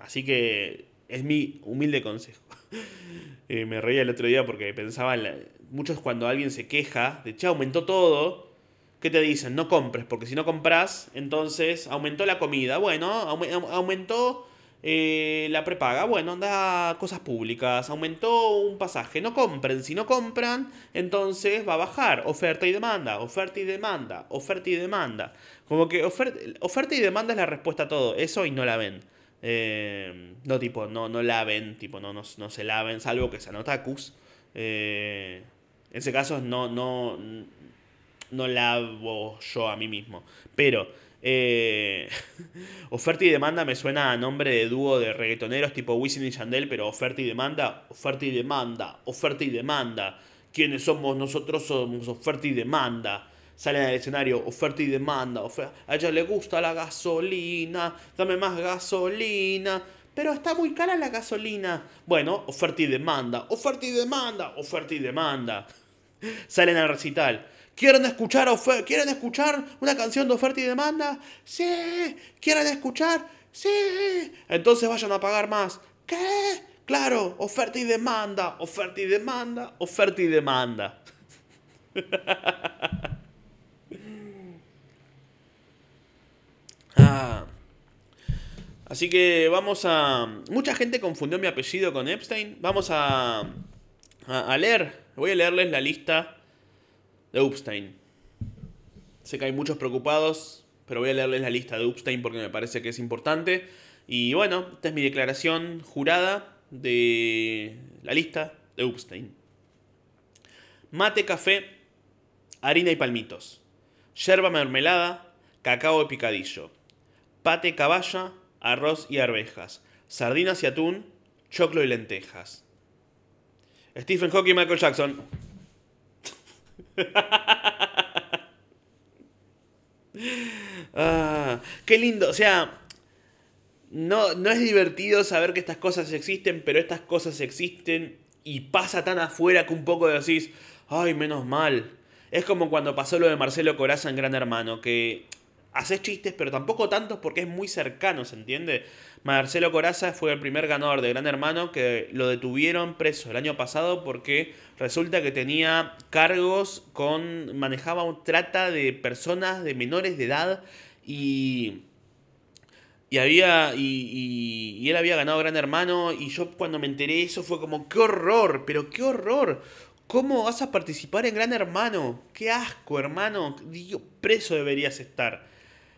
[SPEAKER 1] Así que es mi humilde consejo. Eh, me reía el otro día porque pensaba, en muchos cuando alguien se queja de, che, aumentó todo, ¿qué te dicen? No compres, porque si no compras, entonces aumentó la comida. Bueno, aumentó eh, la prepaga. Bueno, anda cosas públicas. Aumentó un pasaje. No compren. Si no compran, entonces va a bajar. Oferta y demanda. Oferta y demanda. Oferta y demanda. Como que oferta, oferta y demanda es la respuesta a todo. Eso y no la ven. Eh, no, tipo, no, no laven, tipo, no, no, no se laven, salvo que sean otakus. Eh, en ese caso no, no, no lavo yo a mí mismo. Pero eh, oferta y demanda me suena a nombre de dúo de reggaetoneros tipo Wisin y Chandel, pero oferta y demanda, oferta y demanda, oferta y demanda. ¿Quiénes somos? Nosotros somos oferta y demanda salen al escenario, oferta y demanda, a ella le gusta la gasolina, dame más gasolina, pero está muy cara la gasolina. Bueno, oferta y demanda, oferta y demanda, oferta y demanda. Salen al recital. ¿Quieren escuchar, ¿Quieren escuchar una canción de oferta y demanda? Sí. ¿Quieren escuchar? Sí. Entonces vayan a pagar más. ¿Qué? Claro, oferta y demanda, oferta y demanda, oferta y demanda. Ah. Así que vamos a... Mucha gente confundió mi apellido con Epstein. Vamos a, a, leer. Voy a leerles la lista de Epstein. Sé que hay muchos preocupados, pero voy a leerles la lista de Epstein porque me parece que es importante. Y bueno, esta es mi declaración jurada de la lista de Epstein. Mate, café, harina y palmitos. Yerba mermelada, cacao de picadillo pate caballa, arroz y arvejas, sardinas y atún, choclo y lentejas. Stephen Hawking y Michael Jackson. ah, qué lindo, o sea, no, no es divertido saber que estas cosas existen, pero estas cosas existen y pasa tan afuera que un poco decís, ay, menos mal. Es como cuando pasó lo de Marcelo Coraza en Gran Hermano, que haces chistes, pero tampoco tantos porque es muy cercano, ¿se entiende? Marcelo Coraza fue el primer ganador de Gran Hermano que lo detuvieron preso el año pasado porque resulta que tenía cargos con. manejaba un trata de personas de menores de edad y. Y había. Y, y, él había ganado Gran Hermano. Y yo cuando me enteré eso fue como. ¡Qué horror! Pero qué horror. ¿Cómo vas a participar en Gran Hermano? ¡Qué asco, hermano! Digo, preso deberías estar.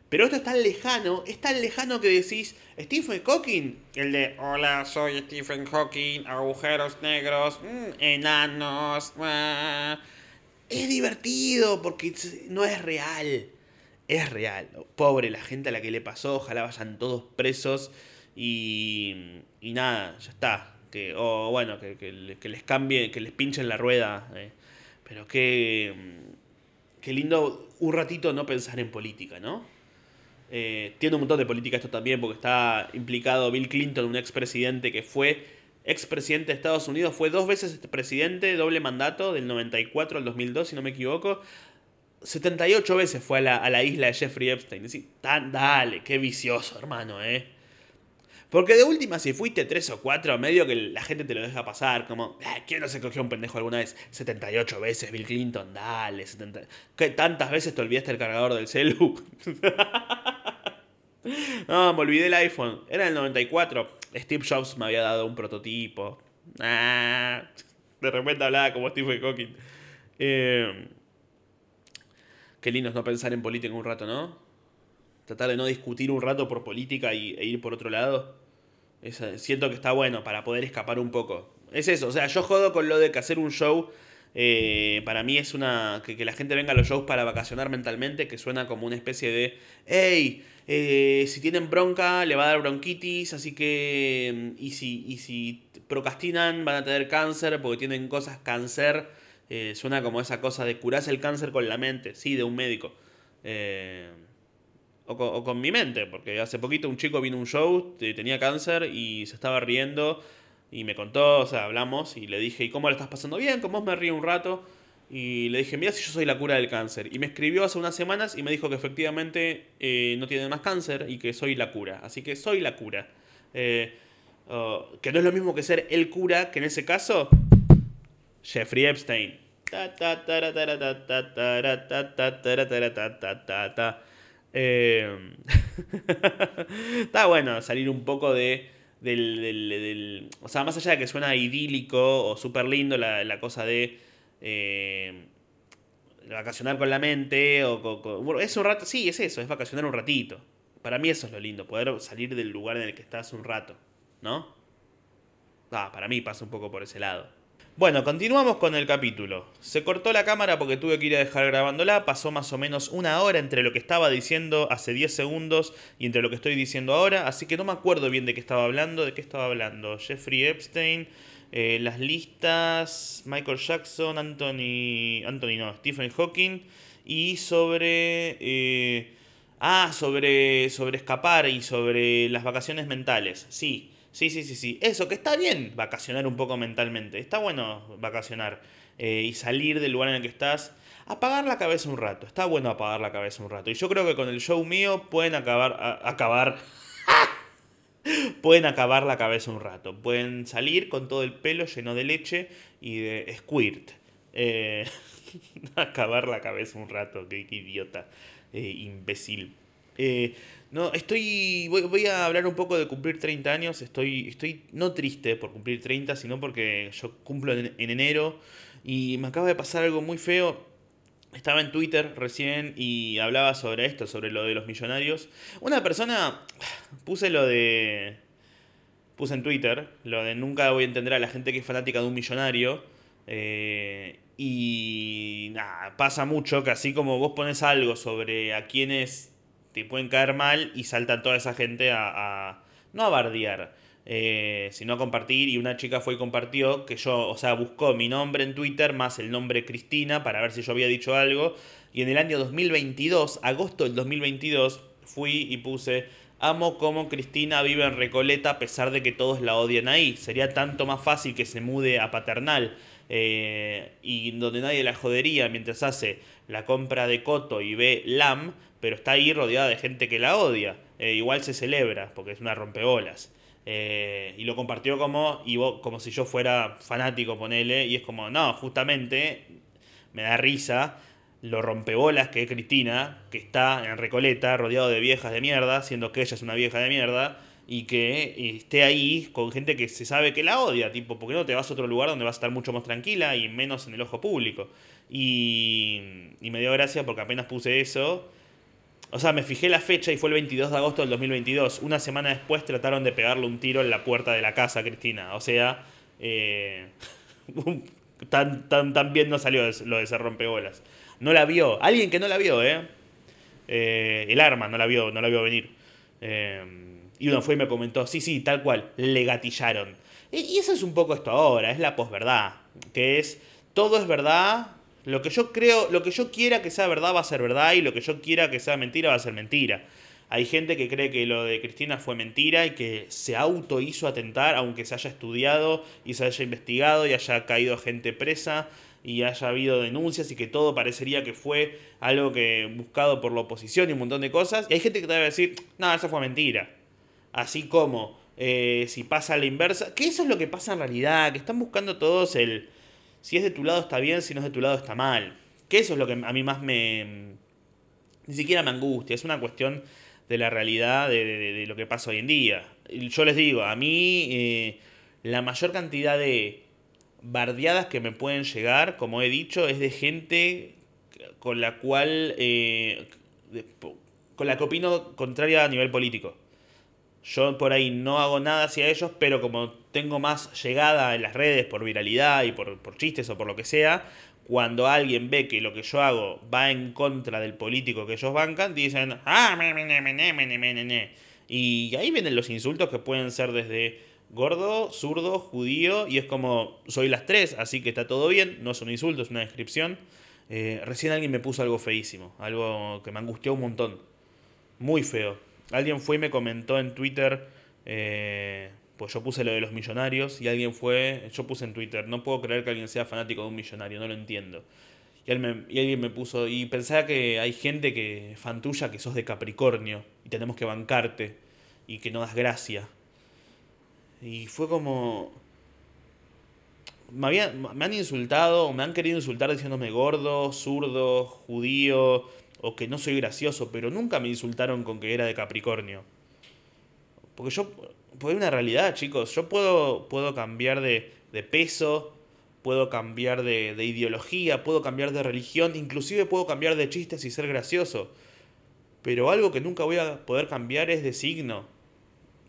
[SPEAKER 1] Pero esto es tan lejano, es tan lejano que decís, Stephen Hawking, el de Hola, soy Stephen Hawking, agujeros negros, mm, enanos. Es divertido porque no es real. Es real. Pobre la gente a la que le pasó, ojalá vayan todos presos y, y nada, ya está. Que, o bueno, que, que, les cambie, que les pinchen la rueda. Eh. Pero qué, qué lindo un ratito no pensar en política, ¿no? Eh, tiene un montón de política esto también, porque está implicado Bill Clinton, un expresidente que fue expresidente de Estados Unidos, fue dos veces presidente, doble mandato, del 94 al 2002, si no me equivoco. 78 veces fue a la, a la isla de Jeffrey Epstein. Tan, dale, qué vicioso, hermano, eh. Porque de última, si fuiste tres o cuatro, medio que la gente te lo deja pasar. Como, ah, ¿quién no se cogió un pendejo alguna vez? 78 veces, Bill Clinton, dale. 70... ¿Qué tantas veces te olvidaste el cargador del celu? no, me olvidé el iPhone. Era el 94. Steve Jobs me había dado un prototipo. Ah, de repente hablaba como Steve Hawking. Eh, qué lindo es no pensar en política un rato, ¿no? tratar de no discutir un rato por política y, e ir por otro lado. siento que está bueno para poder escapar un poco. Es eso, o sea, yo jodo con lo de que hacer un show. Eh, para mí es una. Que, la gente venga a los shows para vacacionar mentalmente, que suena como una especie de. ¡Hey! Eh, si tienen bronca, le va a dar bronquitis, así que. Y si, y si procrastinan, van a tener cáncer porque tienen cosas cáncer. Eh, suena como esa cosa de curarse el cáncer con la mente, sí, de un médico. Eh, o con, mi mente, porque hace poquito un chico vino a un show, tenía cáncer y se estaba riendo y me contó, o sea, hablamos y le dije, ¿y cómo lo estás pasando bien? ¿Cómo me río un rato? Y le dije, mira si yo soy la cura del cáncer. Y me escribió hace unas semanas y me dijo que efectivamente eh, no tiene más cáncer y que soy la cura. Así que soy la cura. que no es lo mismo que ser el cura, que en ese caso, Jeffrey Epstein. Eh, está bueno salir un poco de. Del, o sea, más allá de que suena idílico o súper lindo la, cosa de eh, vacacionar con la mente o es un rato, sí, es eso, es vacacionar un ratito. Para mí eso es lo lindo, poder salir del lugar en el que estás un rato, ¿no? Ah, para mí pasa un poco por ese lado. Bueno, continuamos con el capítulo. Se cortó la cámara porque tuve que ir a dejar grabándola. Pasó más o menos una hora entre lo que estaba diciendo hace 10 segundos y entre lo que estoy diciendo ahora. Así que no me acuerdo bien de qué estaba hablando. ¿De qué estaba hablando? Jeffrey Epstein, eh, las listas, Michael Jackson, Anthony. Anthony no, Stephen Hawking. Y sobre. Eh, ah, sobre, sobre escapar y sobre las vacaciones mentales. Sí. Sí, sí, sí, sí. Eso, que está bien vacacionar un poco mentalmente. Está bueno vacacionar eh, y salir del lugar en el que estás. Apagar la cabeza un rato. Está bueno apagar la cabeza un rato. Y yo creo que con el show mío pueden acabar. acabar. pueden acabar la cabeza un rato. Pueden salir con todo el pelo lleno de leche y de squirt. Eh, acabar la cabeza un rato. Qué, idiota. Eh, imbécil. Eh, no, estoy. Voy, a hablar un poco de cumplir 30 años. Estoy, estoy no triste por cumplir 30, sino porque yo cumplo en, enero. Y me acaba de pasar algo muy feo. Estaba en Twitter recién y hablaba sobre esto, sobre lo de los millonarios. Una persona. Puse lo de. Puse en Twitter lo de nunca voy a entender a la gente que es fanática de un millonario. Eh, y nada, pasa mucho que así como vos pones algo sobre a quienes te pueden caer mal y salta toda esa gente a, no a bardear, eh, sino a compartir. Y una chica fue y compartió que yo, o sea, buscó mi nombre en Twitter más el nombre Cristina para ver si yo había dicho algo. Y en el año 2022, agosto del 2022, fui y puse Amo cómo Cristina vive en Recoleta a pesar de que todos la odian ahí. Sería tanto más fácil que se mude a Paternal eh, y donde nadie la jodería mientras hace la compra de Coto y ve LAM, pero está ahí rodeada de gente que la odia. Eh, igual se celebra porque es una rompebolas. Eh, y lo compartió como, como si yo fuera fanático, ponele, y es como, no, justamente me da risa lo rompebolas que es Cristina, que está en Recoleta, rodeado de viejas de mierda, siendo que ella es una vieja de mierda, y que esté ahí con gente que se sabe que la odia, tipo, ¿por qué no te vas a otro lugar donde vas a estar mucho más tranquila y menos en el ojo público? Y, y me dio gracia porque apenas puse eso. O sea, me fijé la fecha y fue el 22 de agosto del 2022. Una semana después trataron de pegarle un tiro en la puerta de la casa Cristina. O sea, eh, tan, tan, tan bien no salió lo de ser rompeolas no la vio. Alguien que no la vio, ¿eh? eh el arma no la vio, no la vio venir. Eh, y uno fue y me comentó, sí, sí, tal cual, le gatillaron. Y, eso es un poco esto ahora, es la posverdad, que es, todo es verdad, lo que yo creo, lo que yo quiera que sea verdad va a ser verdad y lo que yo quiera que sea mentira va a ser mentira. Hay gente que cree que lo de Cristina fue mentira y que se auto hizo atentar, aunque se haya estudiado y se haya investigado y haya caído gente presa y haya habido denuncias y que todo parecería que fue algo que buscado por la oposición y un montón de cosas. Y hay gente que te va a decir, no, eso fue mentira. Así como eh, si pasa la inversa, que eso es lo que pasa en realidad, que están buscando todos el, si es de tu lado está bien, si no es de tu lado está mal. Que eso es lo que a mí más me... Ni siquiera me angustia, es una cuestión de la realidad de, lo que pasa hoy en día. Yo les digo, a mí eh, la mayor cantidad de bardeadas que me pueden llegar, como he dicho, es de gente con la cual eh, con la que opino contraria a nivel político. Yo por ahí no hago nada hacia ellos, pero como tengo más llegada en las redes por viralidad y por, por chistes o por lo que sea, cuando alguien ve que lo que yo hago va en contra del político que ellos bancan, dicen, ah, me, me, me, me. Y ahí vienen los insultos que pueden ser desde gordo, zurdo, judío, y es como, soy las tres, así que está todo bien, no es un insulto, es una descripción. Eh, recién alguien me puso algo feísimo, algo que me angustió un montón, muy feo. Alguien fue y me comentó en Twitter, eh, pues yo puse lo de los millonarios, y alguien fue, yo puse en Twitter, no puedo creer que alguien sea fanático de un millonario, no lo entiendo. Y, alguien me puso, y pensaba que hay gente que fantulla que sos de Capricornio, y tenemos que bancarte, y que no das gracia. Y fue como... Me, me han insultado, me han querido insultar diciéndome gordo, zurdo, judío, o que no soy gracioso, pero nunca me insultaron con que era de Capricornio. Porque yo, pues hay una realidad, chicos, yo puedo, puedo cambiar de, de peso, puedo cambiar de, de, ideología, puedo cambiar de religión, inclusive puedo cambiar de chistes y ser gracioso. Pero algo que nunca voy a poder cambiar es de signo.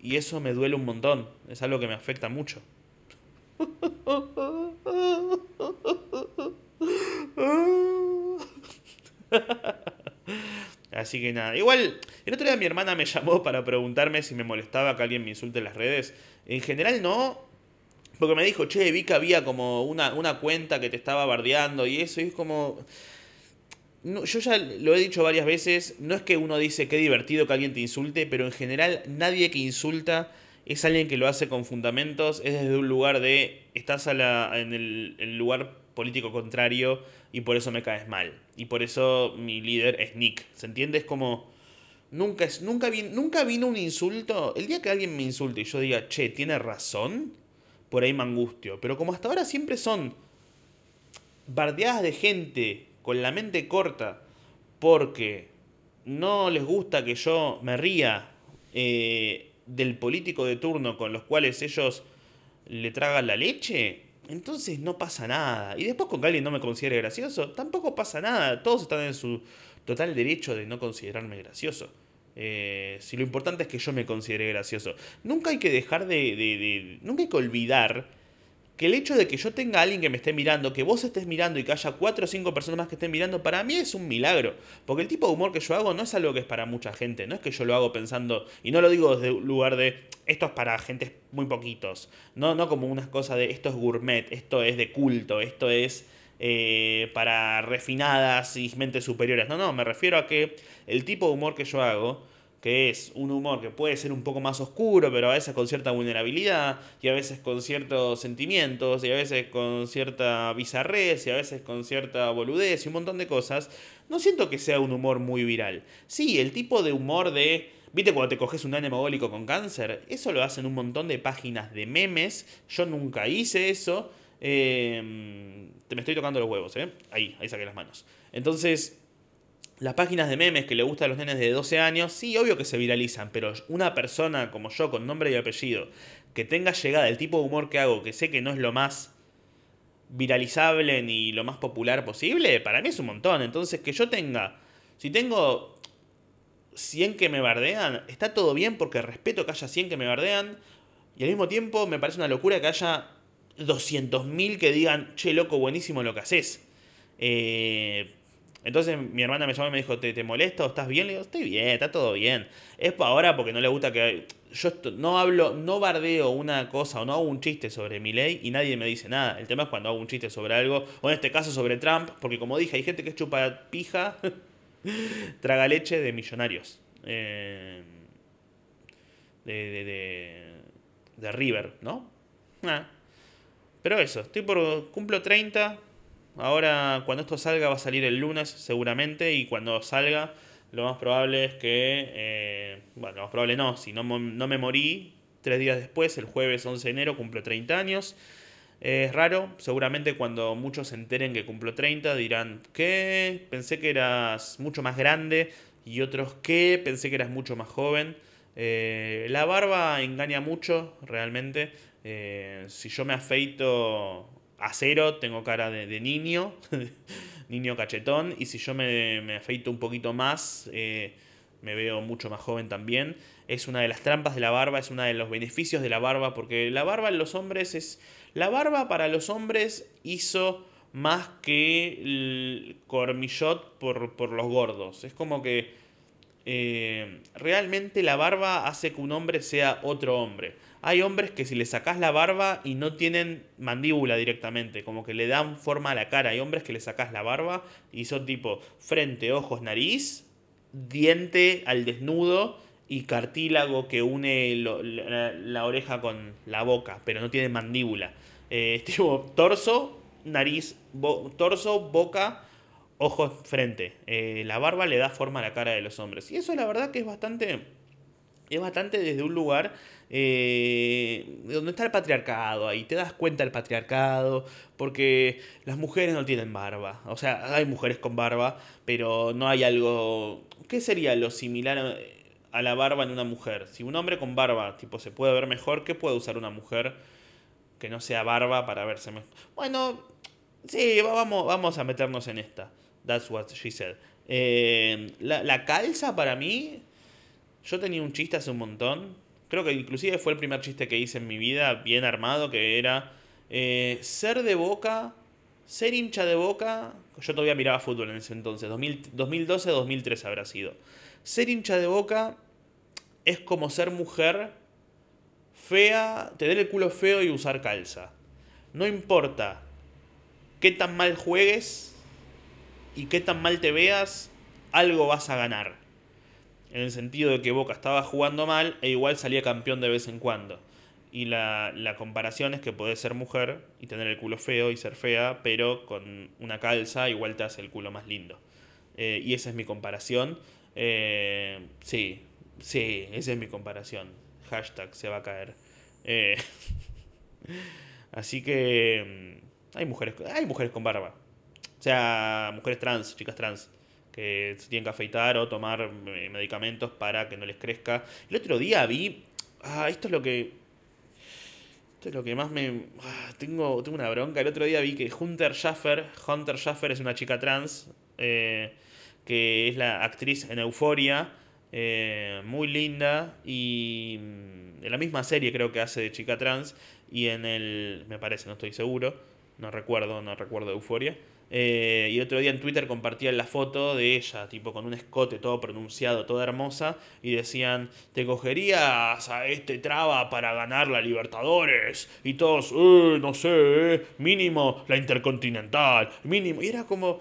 [SPEAKER 1] Y eso me duele un montón. Es algo que me afecta mucho. Así que nada. Igual, el otro día mi hermana me llamó para preguntarme si me molestaba que alguien me insulte en las redes. En general no. Porque me dijo, che, vi que había como una, una cuenta que te estaba bardeando y eso. Y es como yo ya lo he dicho varias veces, no es que uno dice qué divertido que alguien te insulte, pero en general nadie que insulta es alguien que lo hace con fundamentos, es desde un lugar de estás a la, en el, lugar político contrario y por eso me caes mal. Y por eso mi líder es Nick. ¿Se entiende? Es como... Nunca, es, nunca, nunca vino un insulto. El día que alguien me insulte y yo diga, che, tiene razón, por ahí me angustio. Pero como hasta ahora siempre son bardeadas de gente con la mente corta porque no les gusta que yo me ría eh, del político de turno con los cuales ellos le tragan la leche, entonces no pasa nada. Y después con que alguien no me considere gracioso, tampoco pasa nada. Todos están en su total derecho de no considerarme gracioso. Eh, si lo importante es que yo me considere gracioso. Nunca hay que dejar de, de nunca hay que olvidar que el hecho de que yo tenga a alguien que me esté mirando, que vos estés mirando y que haya cuatro o cinco personas más que estén mirando, para mí es un milagro. Porque el tipo de humor que yo hago no es algo que es para mucha gente. No es que yo lo hago pensando, y no lo digo desde un lugar de esto es para gente muy poquitos. No, no como una cosa de esto es gourmet, esto es de culto, esto es eh, para refinadas y mentes superiores. No, no, me refiero a que el tipo de humor que yo hago que es un humor que puede ser un poco más oscuro, pero a veces con cierta vulnerabilidad, y a veces con ciertos sentimientos, y a veces con cierta bizarrez, y a veces con cierta boludez, y un montón de cosas, no siento que sea un humor muy viral. Sí, el tipo de humor de... ¿Viste cuando te coges un anemogólico con cáncer? Eso lo hacen un montón de páginas de memes. Yo nunca hice eso. Eh, te me estoy tocando los huevos, ¿eh? Ahí, ahí saqué las manos. Entonces, las páginas de memes que le gustan a los nenes de 12 años, sí, obvio que se viralizan, pero una persona como yo, con nombre y apellido, que tenga llegada el tipo de humor que hago, que sé que no es lo más viralizable ni lo más popular posible, para mí es un montón. Entonces, que yo tenga, si tengo 100 que me bardean, está todo bien porque respeto que haya 100 que me bardean, y al mismo tiempo me parece una locura que haya 200.000 que digan, che, loco, buenísimo lo que haces. Eh, entonces mi hermana me llamó y me dijo, ¿te, te molesta o estás bien? Le digo, estoy bien, está todo bien. Es para ahora porque no le gusta que... Yo no hablo, no bardeo una cosa o no hago un chiste sobre mi ley y nadie me dice nada. El tema es cuando hago un chiste sobre algo, o en este caso sobre Trump, porque como dije, hay gente que chupa pija, traga leche de millonarios. Eh, de, de, de, de, River, ¿no? Ah. Pero eso, estoy por... cumplo 30 Ahora, cuando esto salga, va a salir el lunes seguramente. Y cuando salga, lo más probable es que. Eh, bueno, lo más probable no. Si no, no me morí, tres días después, el jueves 11 de enero, cumplo 30 años. Es raro, seguramente cuando muchos se enteren que cumplo 30 dirán, ¿qué? Pensé que eras mucho más grande y otros, ¿qué? Pensé que eras mucho más joven. Eh, la barba engaña mucho, realmente. Eh, si yo me afeito a cero, tengo cara de, niño, niño cachetón, y si yo me, me afeito un poquito más, eh, me veo mucho más joven también. Es una de las trampas de la barba, es uno de los beneficios de la barba, porque la barba en los hombres es... La barba para los hombres hizo más que el cormillot por, por los gordos. Es como que eh, realmente la barba hace que un hombre sea otro hombre. Hay hombres que si le sacas la barba y no tienen mandíbula directamente, como que le dan forma a la cara. Hay hombres que le sacas la barba y son tipo frente, ojos, nariz, diente al desnudo y cartílago que une la, oreja con la boca, pero no tiene mandíbula. Eh, tipo torso, nariz, torso, boca, ojos, frente. Eh, la barba le da forma a la cara de los hombres. Y eso la verdad que es bastante es bastante desde un lugar eh, donde está el patriarcado, ahí te das cuenta del patriarcado, porque las mujeres no tienen barba, o sea, hay mujeres con barba, pero no hay algo... ¿Qué sería lo similar a la barba en una mujer? Si un hombre con barba, tipo, se puede ver mejor, ¿qué puede usar una mujer que no sea barba para verse mejor? Bueno, sí, vamos, vamos a meternos en esta. That's what she said. Eh, la, la calza para mí yo tenía un chiste hace un montón. Creo que inclusive fue el primer chiste que hice en mi vida, bien armado, que era eh, ser de boca, ser hincha de boca. Yo todavía miraba fútbol en ese entonces, 2012-2013 habrá sido. Ser hincha de boca es como ser mujer fea, tener el culo feo y usar calza. No importa qué tan mal juegues y qué tan mal te veas, algo vas a ganar en el sentido de que Boca estaba jugando mal e igual salía campeón de vez en cuando. Y la, comparación es que podés ser mujer y tener el culo feo y ser fea, pero con una calza igual te hace el culo más lindo. Eh, y esa es mi comparación. Eh, sí, sí, esa es mi comparación. Hashtag se va a caer. Eh, así que mm, hay mujeres, hay mujeres con barba. O sea, mujeres trans, chicas trans se tienen que afeitar o tomar eh, medicamentos para que no les crezca. El otro día vi, ah, esto es lo que esto es lo que más me. Ah, tengo, tengo una bronca. El otro día vi que Hunter Schaffer. Hunter Schaffer es una chica trans. Eh, que es la actriz en Euforia. Eh, muy linda. Y. Mm, en la misma serie creo que hace de chica trans. Y en el. Me parece, no estoy seguro. no recuerdo, no recuerdo Euforia. Eh, y otro día en Twitter compartían la foto de ella, tipo con un escote todo pronunciado, toda hermosa, y decían, te cogerías a este traba para ganar la Libertadores, y todos, eh, no sé, eh, mínimo la Intercontinental, mínimo, y era como,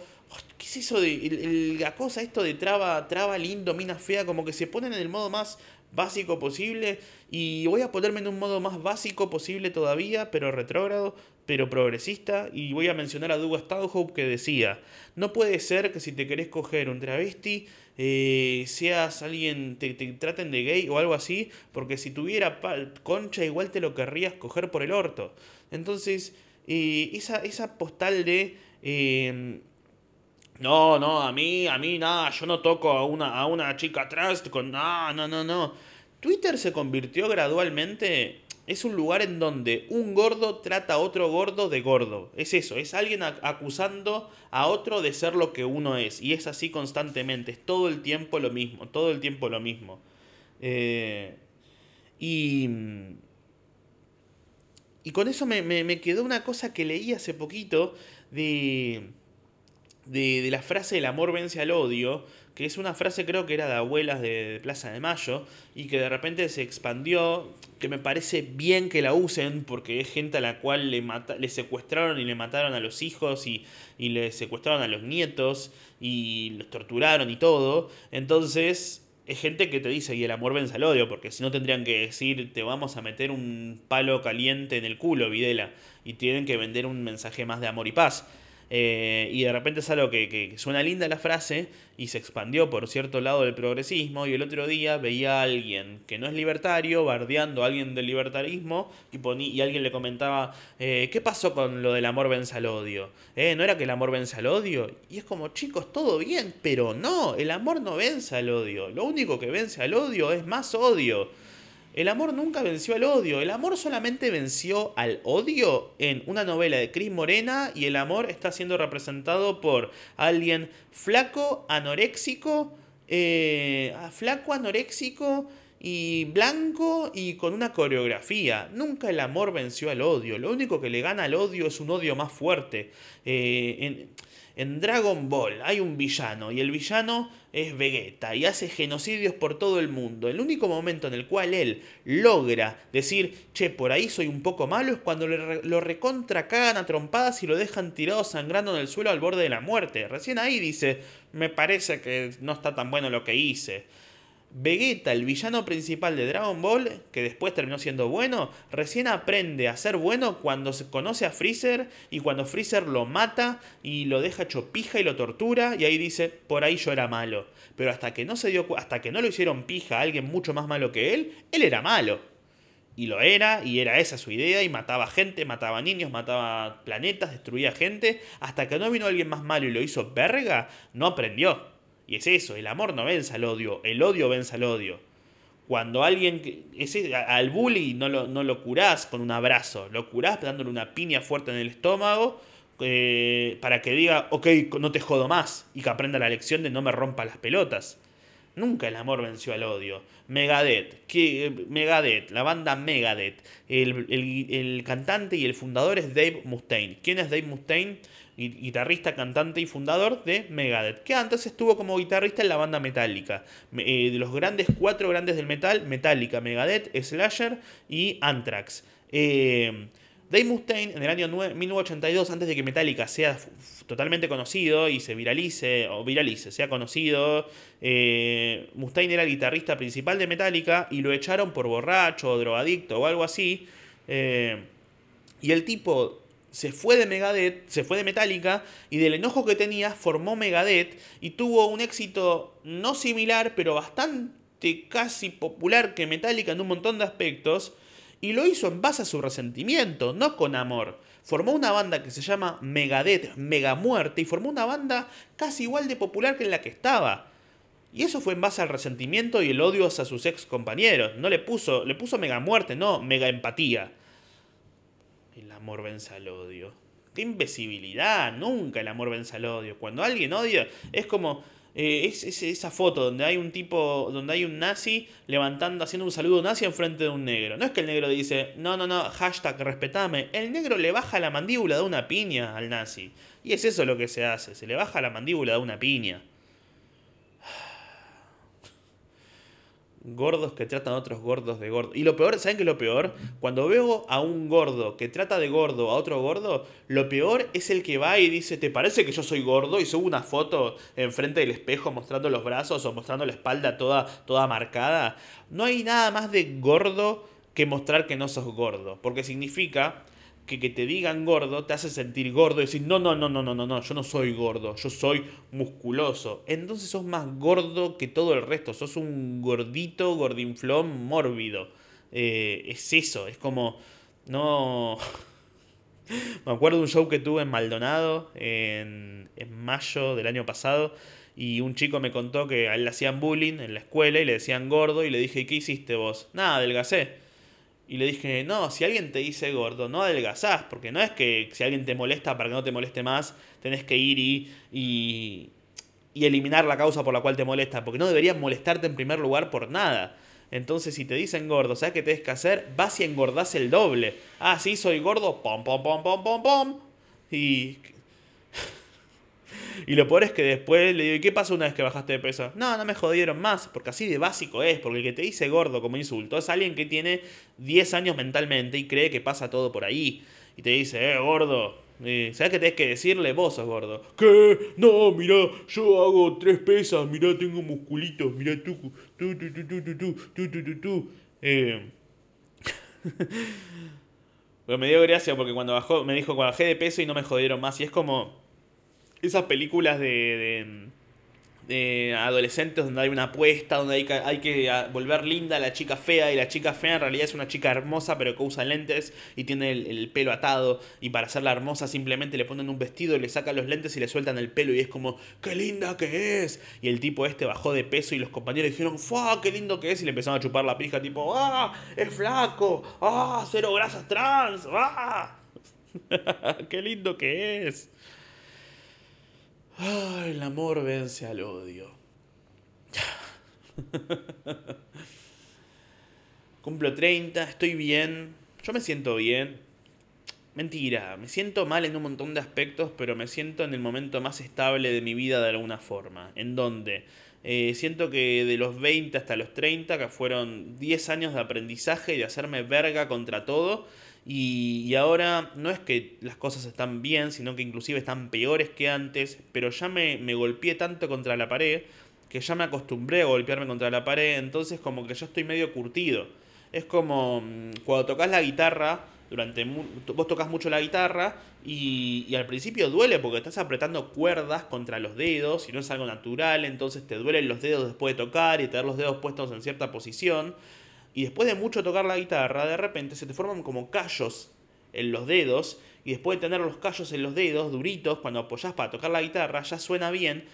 [SPEAKER 1] ¿qué es eso de la cosa esto de traba, traba lindo, mina fea, como que se ponen en el modo más básico posible y voy a ponerme en un modo más básico posible todavía, pero retrógrado, pero progresista, y voy a mencionar a Douglas Stanhope que decía, no puede ser que si te querés coger un travesti, eh, seas alguien, te, traten de gay o algo así, porque si tuviera concha igual te lo querrías coger por el orto. Entonces, eh, esa, esa postal de... Eh, no, no, a mí, a mí nada, yo no toco a una, a una chica trans con... No, no, no, no. Twitter se convirtió gradualmente... Es un lugar en donde un gordo trata a otro gordo de gordo. Es eso, es alguien acusando a otro de ser lo que uno es. Y es así constantemente, es todo el tiempo lo mismo, todo el tiempo lo mismo. Eh, y... Y con eso me, me quedó una cosa que leí hace poquito de de, la frase el amor vence al odio, que es una frase creo que era de abuelas de, Plaza de Mayo, y que de repente se expandió, que me parece bien que la usen, porque es gente a la cual le, le secuestraron y le mataron a los hijos y, y le secuestraron a los nietos y los torturaron y todo. Entonces es gente que te dice, y el amor vence al odio, porque si no tendrían que decir, te vamos a meter un palo caliente en el culo, Videla, y tienen que vender un mensaje más de amor y paz. Eh, y de repente es algo que, suena linda la frase y se expandió por cierto lado del progresismo y el otro día veía a alguien que no es libertario bardeando a alguien del libertarismo y, y alguien le comentaba, eh, ¿qué pasó con lo del amor vence al odio? ¿Eh? ¿No era que el amor vence al odio? Y es como, chicos, todo bien, pero no, el amor no vence al odio, lo único que vence al odio es más odio. El amor nunca venció al odio. El amor solamente venció al odio en una novela de Cris Morena y el amor está siendo representado por alguien flaco, anoréxico, eh, flaco, anoréxico y blanco y con una coreografía. Nunca el amor venció al odio. Lo único que le gana al odio es un odio más fuerte. Eh, en, en Dragon Ball hay un villano y el villano es Vegeta y hace genocidios por todo el mundo. El único momento en el cual él logra decir, che, por ahí soy un poco malo es cuando lo recontra cagan a trompadas y lo dejan tirado sangrando en el suelo al borde de la muerte. Recién ahí dice, me parece que no está tan bueno lo que hice. Vegeta, el villano principal de Dragon Ball, que después terminó siendo bueno, recién aprende a ser bueno cuando se conoce a Freezer y cuando Freezer lo mata y lo deja chopija y lo tortura y ahí dice, por ahí yo era malo. Pero hasta que no se dio hasta que no lo hicieron pija a alguien mucho más malo que él, él era malo. Y lo era, y era esa su idea, y mataba gente, mataba niños, mataba planetas, destruía gente, hasta que no vino alguien más malo y lo hizo verga, no aprendió. Y es eso, el amor no vence al odio, el odio vence al odio. Cuando alguien, ese, al bully no lo, no lo curás con un abrazo, lo curás dándole una piña fuerte en el estómago eh, para que diga, ok, no te jodo más y que aprenda la lección de no me rompa las pelotas. Nunca el amor venció al odio. Megadeth, que, Megadeth, la banda Megadeth. El, el, cantante y el fundador es Dave Mustaine. ¿Quién es Dave Mustaine? Guitarrista, cantante y fundador de Megadeth, que antes estuvo como guitarrista en la banda Metallica. Eh, de los grandes, cuatro grandes del metal, Metallica, Megadeth, Slasher y Anthrax. Eh, Dave Mustaine en el año 1982, antes de que Metallica sea totalmente conocido y se viralice, o viralice, sea conocido, eh, Mustaine era el guitarrista principal de Metallica y lo echaron por borracho o drogadicto o algo así. y el tipo se fue de Megadeth, se fue de Metallica y del enojo que tenía formó Megadeth y tuvo un éxito no similar, pero bastante casi popular que Metallica en un montón de aspectos y lo hizo en base a su resentimiento, no con amor. Formó una banda que se llama Megadeth, Mega Muerte y formó una banda casi igual de popular que en la que estaba. Y eso fue en base al resentimiento y el odio hacia sus ex compañeros. No le puso, le puso mega muerte, no mega empatía. El amor vence al odio. ¡Qué imbecibilidad! Nunca el amor vence al odio. Cuando alguien odia, es como. eh, es, esa foto donde hay un tipo, donde hay un nazi levantando, haciendo un saludo nazi enfrente de un negro. No es que el negro dice, no, no, no, hashtag respetame. El negro le baja la mandíbula de una piña al nazi. Y es eso lo que se hace, se le baja la mandíbula de una piña. Gordos que tratan a otros gordos de gordo. Y lo peor, ¿saben qué es lo peor? Cuando veo a un gordo que trata de gordo a otro gordo, lo peor es el que va y dice, ¿te parece que yo soy gordo? Y sube una foto enfrente del espejo mostrando los brazos o mostrando la espalda toda, toda marcada. No hay nada más de gordo que mostrar que no sos gordo. Porque significa que que te digan gordo te hace sentir gordo y decir, no, no, no, no, no, no, no, yo no soy gordo, yo soy musculoso. Entonces sos más gordo que todo el resto, sos un gordito, gordinflón, mórbido. Eh, es eso, es como, no... Me acuerdo de un show que tuve en Maldonado en, en mayo del año pasado y un chico me contó que a él le hacían bullying en la escuela y le decían gordo y le dije, ¿qué hiciste vos? Nada, adelgacé. Y le dije, no, si alguien te dice gordo, no adelgazás, porque no es que si alguien te molesta para que no te moleste más, tenés que ir y, y, y eliminar la causa por la cual te molesta, porque no deberías molestarte en primer lugar por nada. Entonces, si te dicen gordo, ¿sabes qué tienes que hacer? Vas y engordás el doble. Ah, sí, soy gordo, pom, pom, pom, pom, pom, pom. Y y lo peor es que después le digo, ¿y qué pasó una vez que bajaste de peso? No, no me jodieron más, porque así de básico es, porque el que te dice gordo como insulto es alguien que tiene 10 años mentalmente y cree que pasa todo por ahí. Y te dice, eh, gordo, ¿Sabes qué tenés que decirle? Vos sos gordo. ¿Qué? No, mirá, yo hago tres pesas, mirá, tengo musculitos, mirá tú, tú, tú, tú, tú, tú, tú, tú, tú, tú. Eh... me dio gracia porque cuando bajó, me dijo, cuando bajé de peso y no me jodieron más. Y es como, esas películas de, de, adolescentes donde hay una apuesta, donde hay que, hay que volver linda a la chica fea y la chica fea en realidad es una chica hermosa pero que usa lentes y tiene el, pelo atado y para hacerla hermosa simplemente le ponen un vestido, le sacan los lentes y le sueltan el pelo y es como, qué linda que es. Y el tipo este bajó de peso y los compañeros dijeron, ¡fua! ¡Qué lindo que es! Y le empezaron a chupar la pija tipo, ¡ah! ¡Es flaco! ¡ah! ¡Cero grasas trans! ¡ah! ¡Qué lindo que es! El amor vence al odio. Cumplo 30, estoy bien. Yo me siento bien. Mentira, me siento mal en un montón de aspectos, pero me siento en el momento más estable de mi vida de alguna forma. En donde eh, siento que de los 20 hasta los 30, que fueron 10 años de aprendizaje y de hacerme verga contra todo, y, ahora no es que las cosas están bien, sino que inclusive están peores que antes, pero ya me, me golpeé tanto contra la pared que ya me acostumbré a golpearme contra la pared, entonces como que yo estoy medio curtido. Es como mm, cuando tocas la guitarra, durante vos tocas mucho la guitarra y, y, al principio duele porque estás apretando cuerdas contra los dedos y no es algo natural, entonces te duelen los dedos después de tocar y tener los dedos puestos en cierta posición. Y después de mucho tocar la guitarra, de repente se te forman como callos en los dedos. Y después de tener los callos en los dedos, duritos, cuando apoyas para tocar la guitarra, ya suena bien.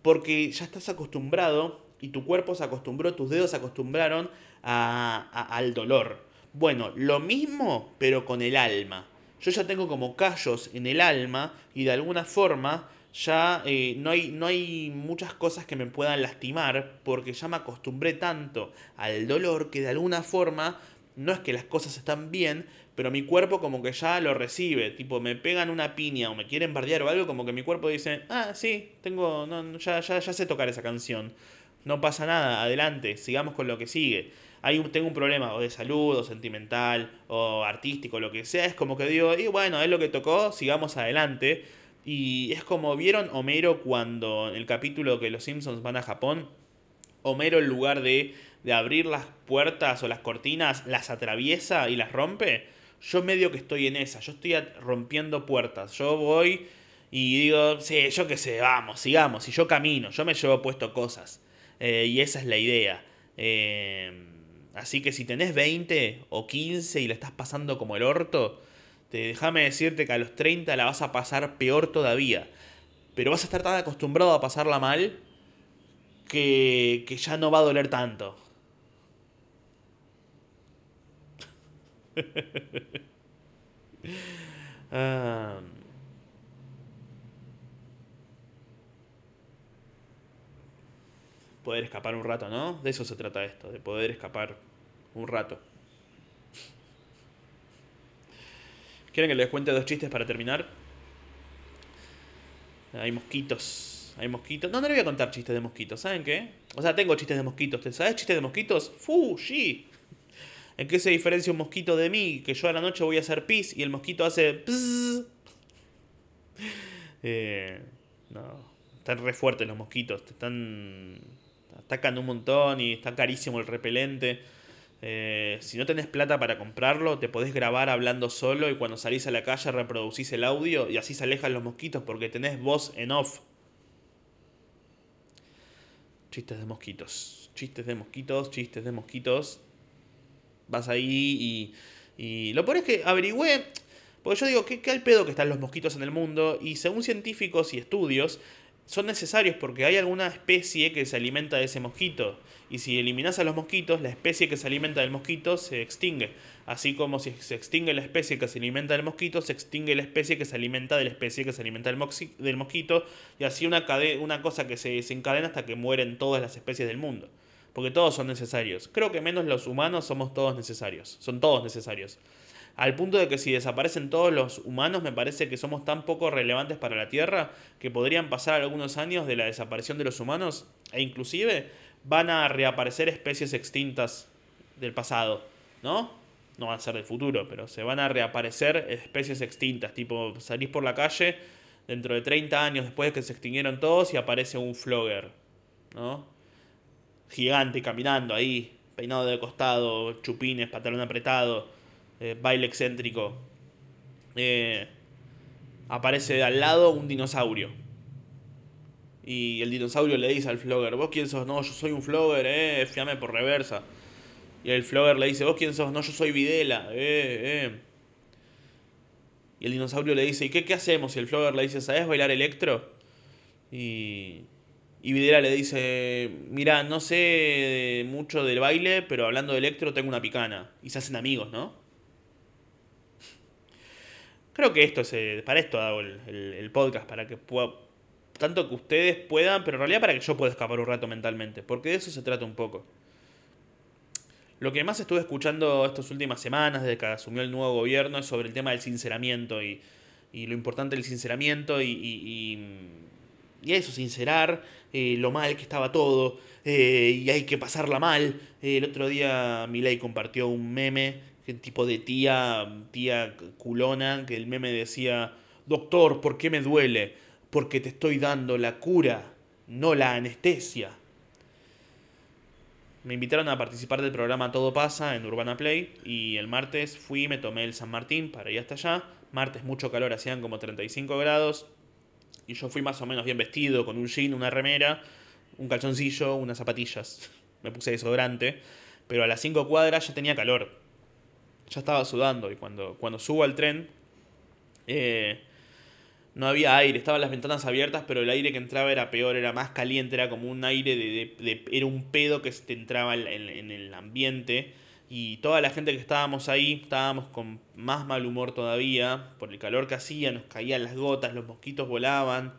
[SPEAKER 1] Porque ya estás acostumbrado y tu cuerpo se acostumbró, tus dedos se acostumbraron al dolor. Bueno, lo mismo, pero con el alma. Yo ya tengo como callos en el alma y de alguna forma ya eh, no, hay, no hay muchas cosas que me puedan lastimar porque ya me acostumbré tanto al dolor que de alguna forma no es que las cosas están bien, pero mi cuerpo como que ya lo recibe, tipo me pegan una piña o me quieren bardear o algo, como que mi cuerpo dice, ah, sí, tengo, no, ya, ya, ya sé tocar esa canción, no pasa nada, adelante, sigamos con lo que sigue. Hay un, tengo un problema o de salud, o sentimental, o artístico, lo que sea, es como que digo, y bueno, es lo que tocó, sigamos adelante y es como vieron Homero cuando en el capítulo que los Simpsons van a Japón, Homero en lugar de, de abrir las puertas o las cortinas, las atraviesa y las rompe. Yo medio que estoy en esa, yo estoy rompiendo puertas. Yo voy y digo, sí, yo qué sé, vamos, sigamos. Y yo camino, yo me llevo puesto cosas. Eh, y esa es la idea. Eh, así que si tenés 20 o 15 y le estás pasando como el orto, déjame decirte que a los 30 la vas a pasar peor todavía. Pero vas a estar tan acostumbrado a pasarla mal que, que ya no va a doler tanto. poder escapar un rato, ¿no? De eso se trata esto, de poder escapar un rato. ¿Quieren que les cuente dos chistes para terminar? Hay mosquitos. Hay mosquitos. No, no le voy a contar chistes de mosquitos. ¿Saben qué? O sea, tengo chistes de mosquitos. ¿Sabes chistes de mosquitos? ¡Fu! ¡Sí! ¿En qué se diferencia un mosquito de mí? Que yo a la noche voy a hacer pis y el mosquito hace. Eh, no. Están re fuertes los mosquitos. Te están. Atacan un montón y está carísimo el repelente. Eh, si no tenés plata para comprarlo, te podés grabar hablando solo y cuando salís a la calle reproducís el audio y así se alejan los mosquitos porque tenés voz en off. Chistes de mosquitos. Chistes de mosquitos, chistes de mosquitos. Vas ahí y. Y lo peor es que averigüé. Porque yo digo, ¿qué, ¿qué al pedo que están los mosquitos en el mundo? Y según científicos y estudios, son necesarios porque hay alguna especie que se alimenta de ese mosquito. Y si eliminas a los mosquitos, la especie que se alimenta del mosquito se extingue. Así como si se extingue la especie que se alimenta del mosquito, se extingue la especie que se alimenta de la especie que se alimenta del, del mosquito. Y así una, una cosa que se desencadena hasta que mueren todas las especies del mundo. Porque todos son necesarios. Creo que menos los humanos somos todos necesarios. Son todos necesarios. Al punto de que si desaparecen todos los humanos, me parece que somos tan poco relevantes para la Tierra que podrían pasar algunos años de la desaparición de los humanos e inclusive van a reaparecer especies extintas del pasado, ¿no? No van a ser del futuro, pero se van a reaparecer especies extintas, tipo salís por la calle dentro de 30 años después de que se extinguieron todos y aparece un flogger, ¿no? Gigante caminando ahí, peinado de costado, chupines, pantalón apretado eh, baile excéntrico, eh, aparece al lado un dinosaurio. Y el dinosaurio le dice al flogger, ¿vos quién sos? No, yo soy un flogger, eh, fiame por reversa. Y el flogger le dice, ¿vos quién sos? No, yo soy Videla, eh, eh. Y el dinosaurio le dice, ¿y qué, qué hacemos? Y el flogger le dice, ¿sabes bailar electro? Y, y Videla le dice, mira, no sé mucho del baile, pero hablando de electro tengo una picana. Y se hacen amigos, ¿no? Creo que esto es, eh, para esto hago el, podcast, para que pueda, tanto que ustedes puedan, pero en realidad para que yo pueda escapar un rato mentalmente, porque de eso se trata un poco. Lo que más estuve escuchando estas últimas semanas, desde que asumió el nuevo gobierno, es sobre el tema del sinceramiento y, lo importante del sinceramiento y, y, eso, sincerar eh, lo mal que estaba todo eh, y hay que pasarla mal. el otro día Milei compartió un meme tipo de tía, tía culona, que el meme decía, doctor, ¿por qué me duele? Porque te estoy dando la cura, no la anestesia. Me invitaron a participar del programa Todo pasa en Urbana Play y el martes fui, me tomé el San Martín para ir hasta allá. Martes mucho calor, hacían como 35 grados y yo fui más o menos bien vestido, con un jean, una remera, un calzoncillo, unas zapatillas. Me puse desodorante, pero a las 5 cuadras ya tenía calor ya estaba sudando y cuando, cuando subo al tren eh, no había aire, estaban las ventanas abiertas, pero el aire que entraba era peor, era más caliente, era como un aire de... era un pedo que te entraba en, en, el ambiente. Y toda la gente que estábamos ahí estábamos con más mal humor todavía por el calor que hacía, nos caían las gotas, los mosquitos volaban,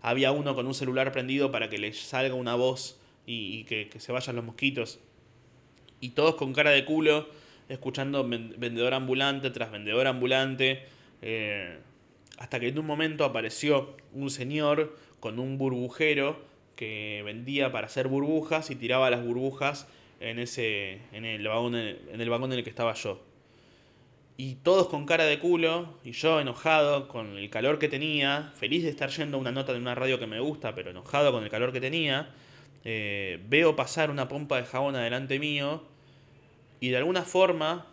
[SPEAKER 1] había uno con un celular prendido para que le salga una voz y, que se vayan los mosquitos. Y todos con cara de culo escuchando vendedor ambulante tras vendedor ambulante, eh, hasta que en un momento apareció un señor con un burbujero que vendía para hacer burbujas y tiraba las burbujas en, ese, en, el vagón, en el vagón en el que estaba yo. Y todos con cara de culo, y yo enojado con el calor que tenía, feliz de estar yendo una nota de una radio que me gusta, pero enojado con el calor que tenía, eh, veo pasar una pompa de jabón adelante mío y de alguna forma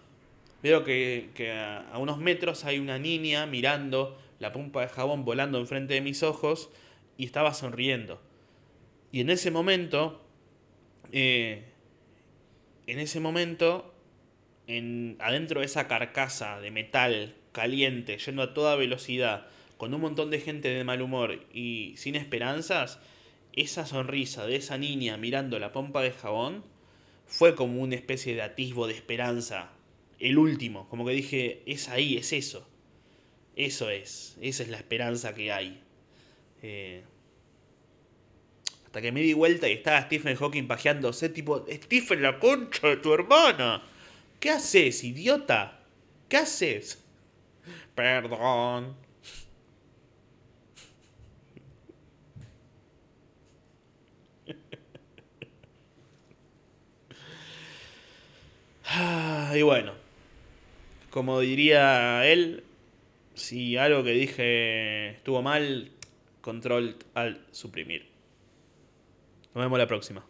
[SPEAKER 1] veo que, a, unos metros hay una niña mirando la pompa de jabón volando enfrente de mis ojos y estaba sonriendo. Y en ese momento, eh, en ese momento, en, adentro de esa carcasa de metal caliente, yendo a toda velocidad, con un montón de gente de mal humor y sin esperanzas, esa sonrisa de esa niña mirando la pompa de jabón fue como una especie de atisbo de esperanza. El último, como que dije, es ahí, es eso. Eso es, esa es la esperanza que hay. Eh, Hasta que me di vuelta y estaba Stephen Hawking pajeándose, tipo, Stephen, la concha de tu hermana. ¿Qué haces, idiota? ¿Qué haces? Perdón. Y bueno, como diría él, si algo que dije estuvo mal, control al suprimir. Nos vemos la próxima.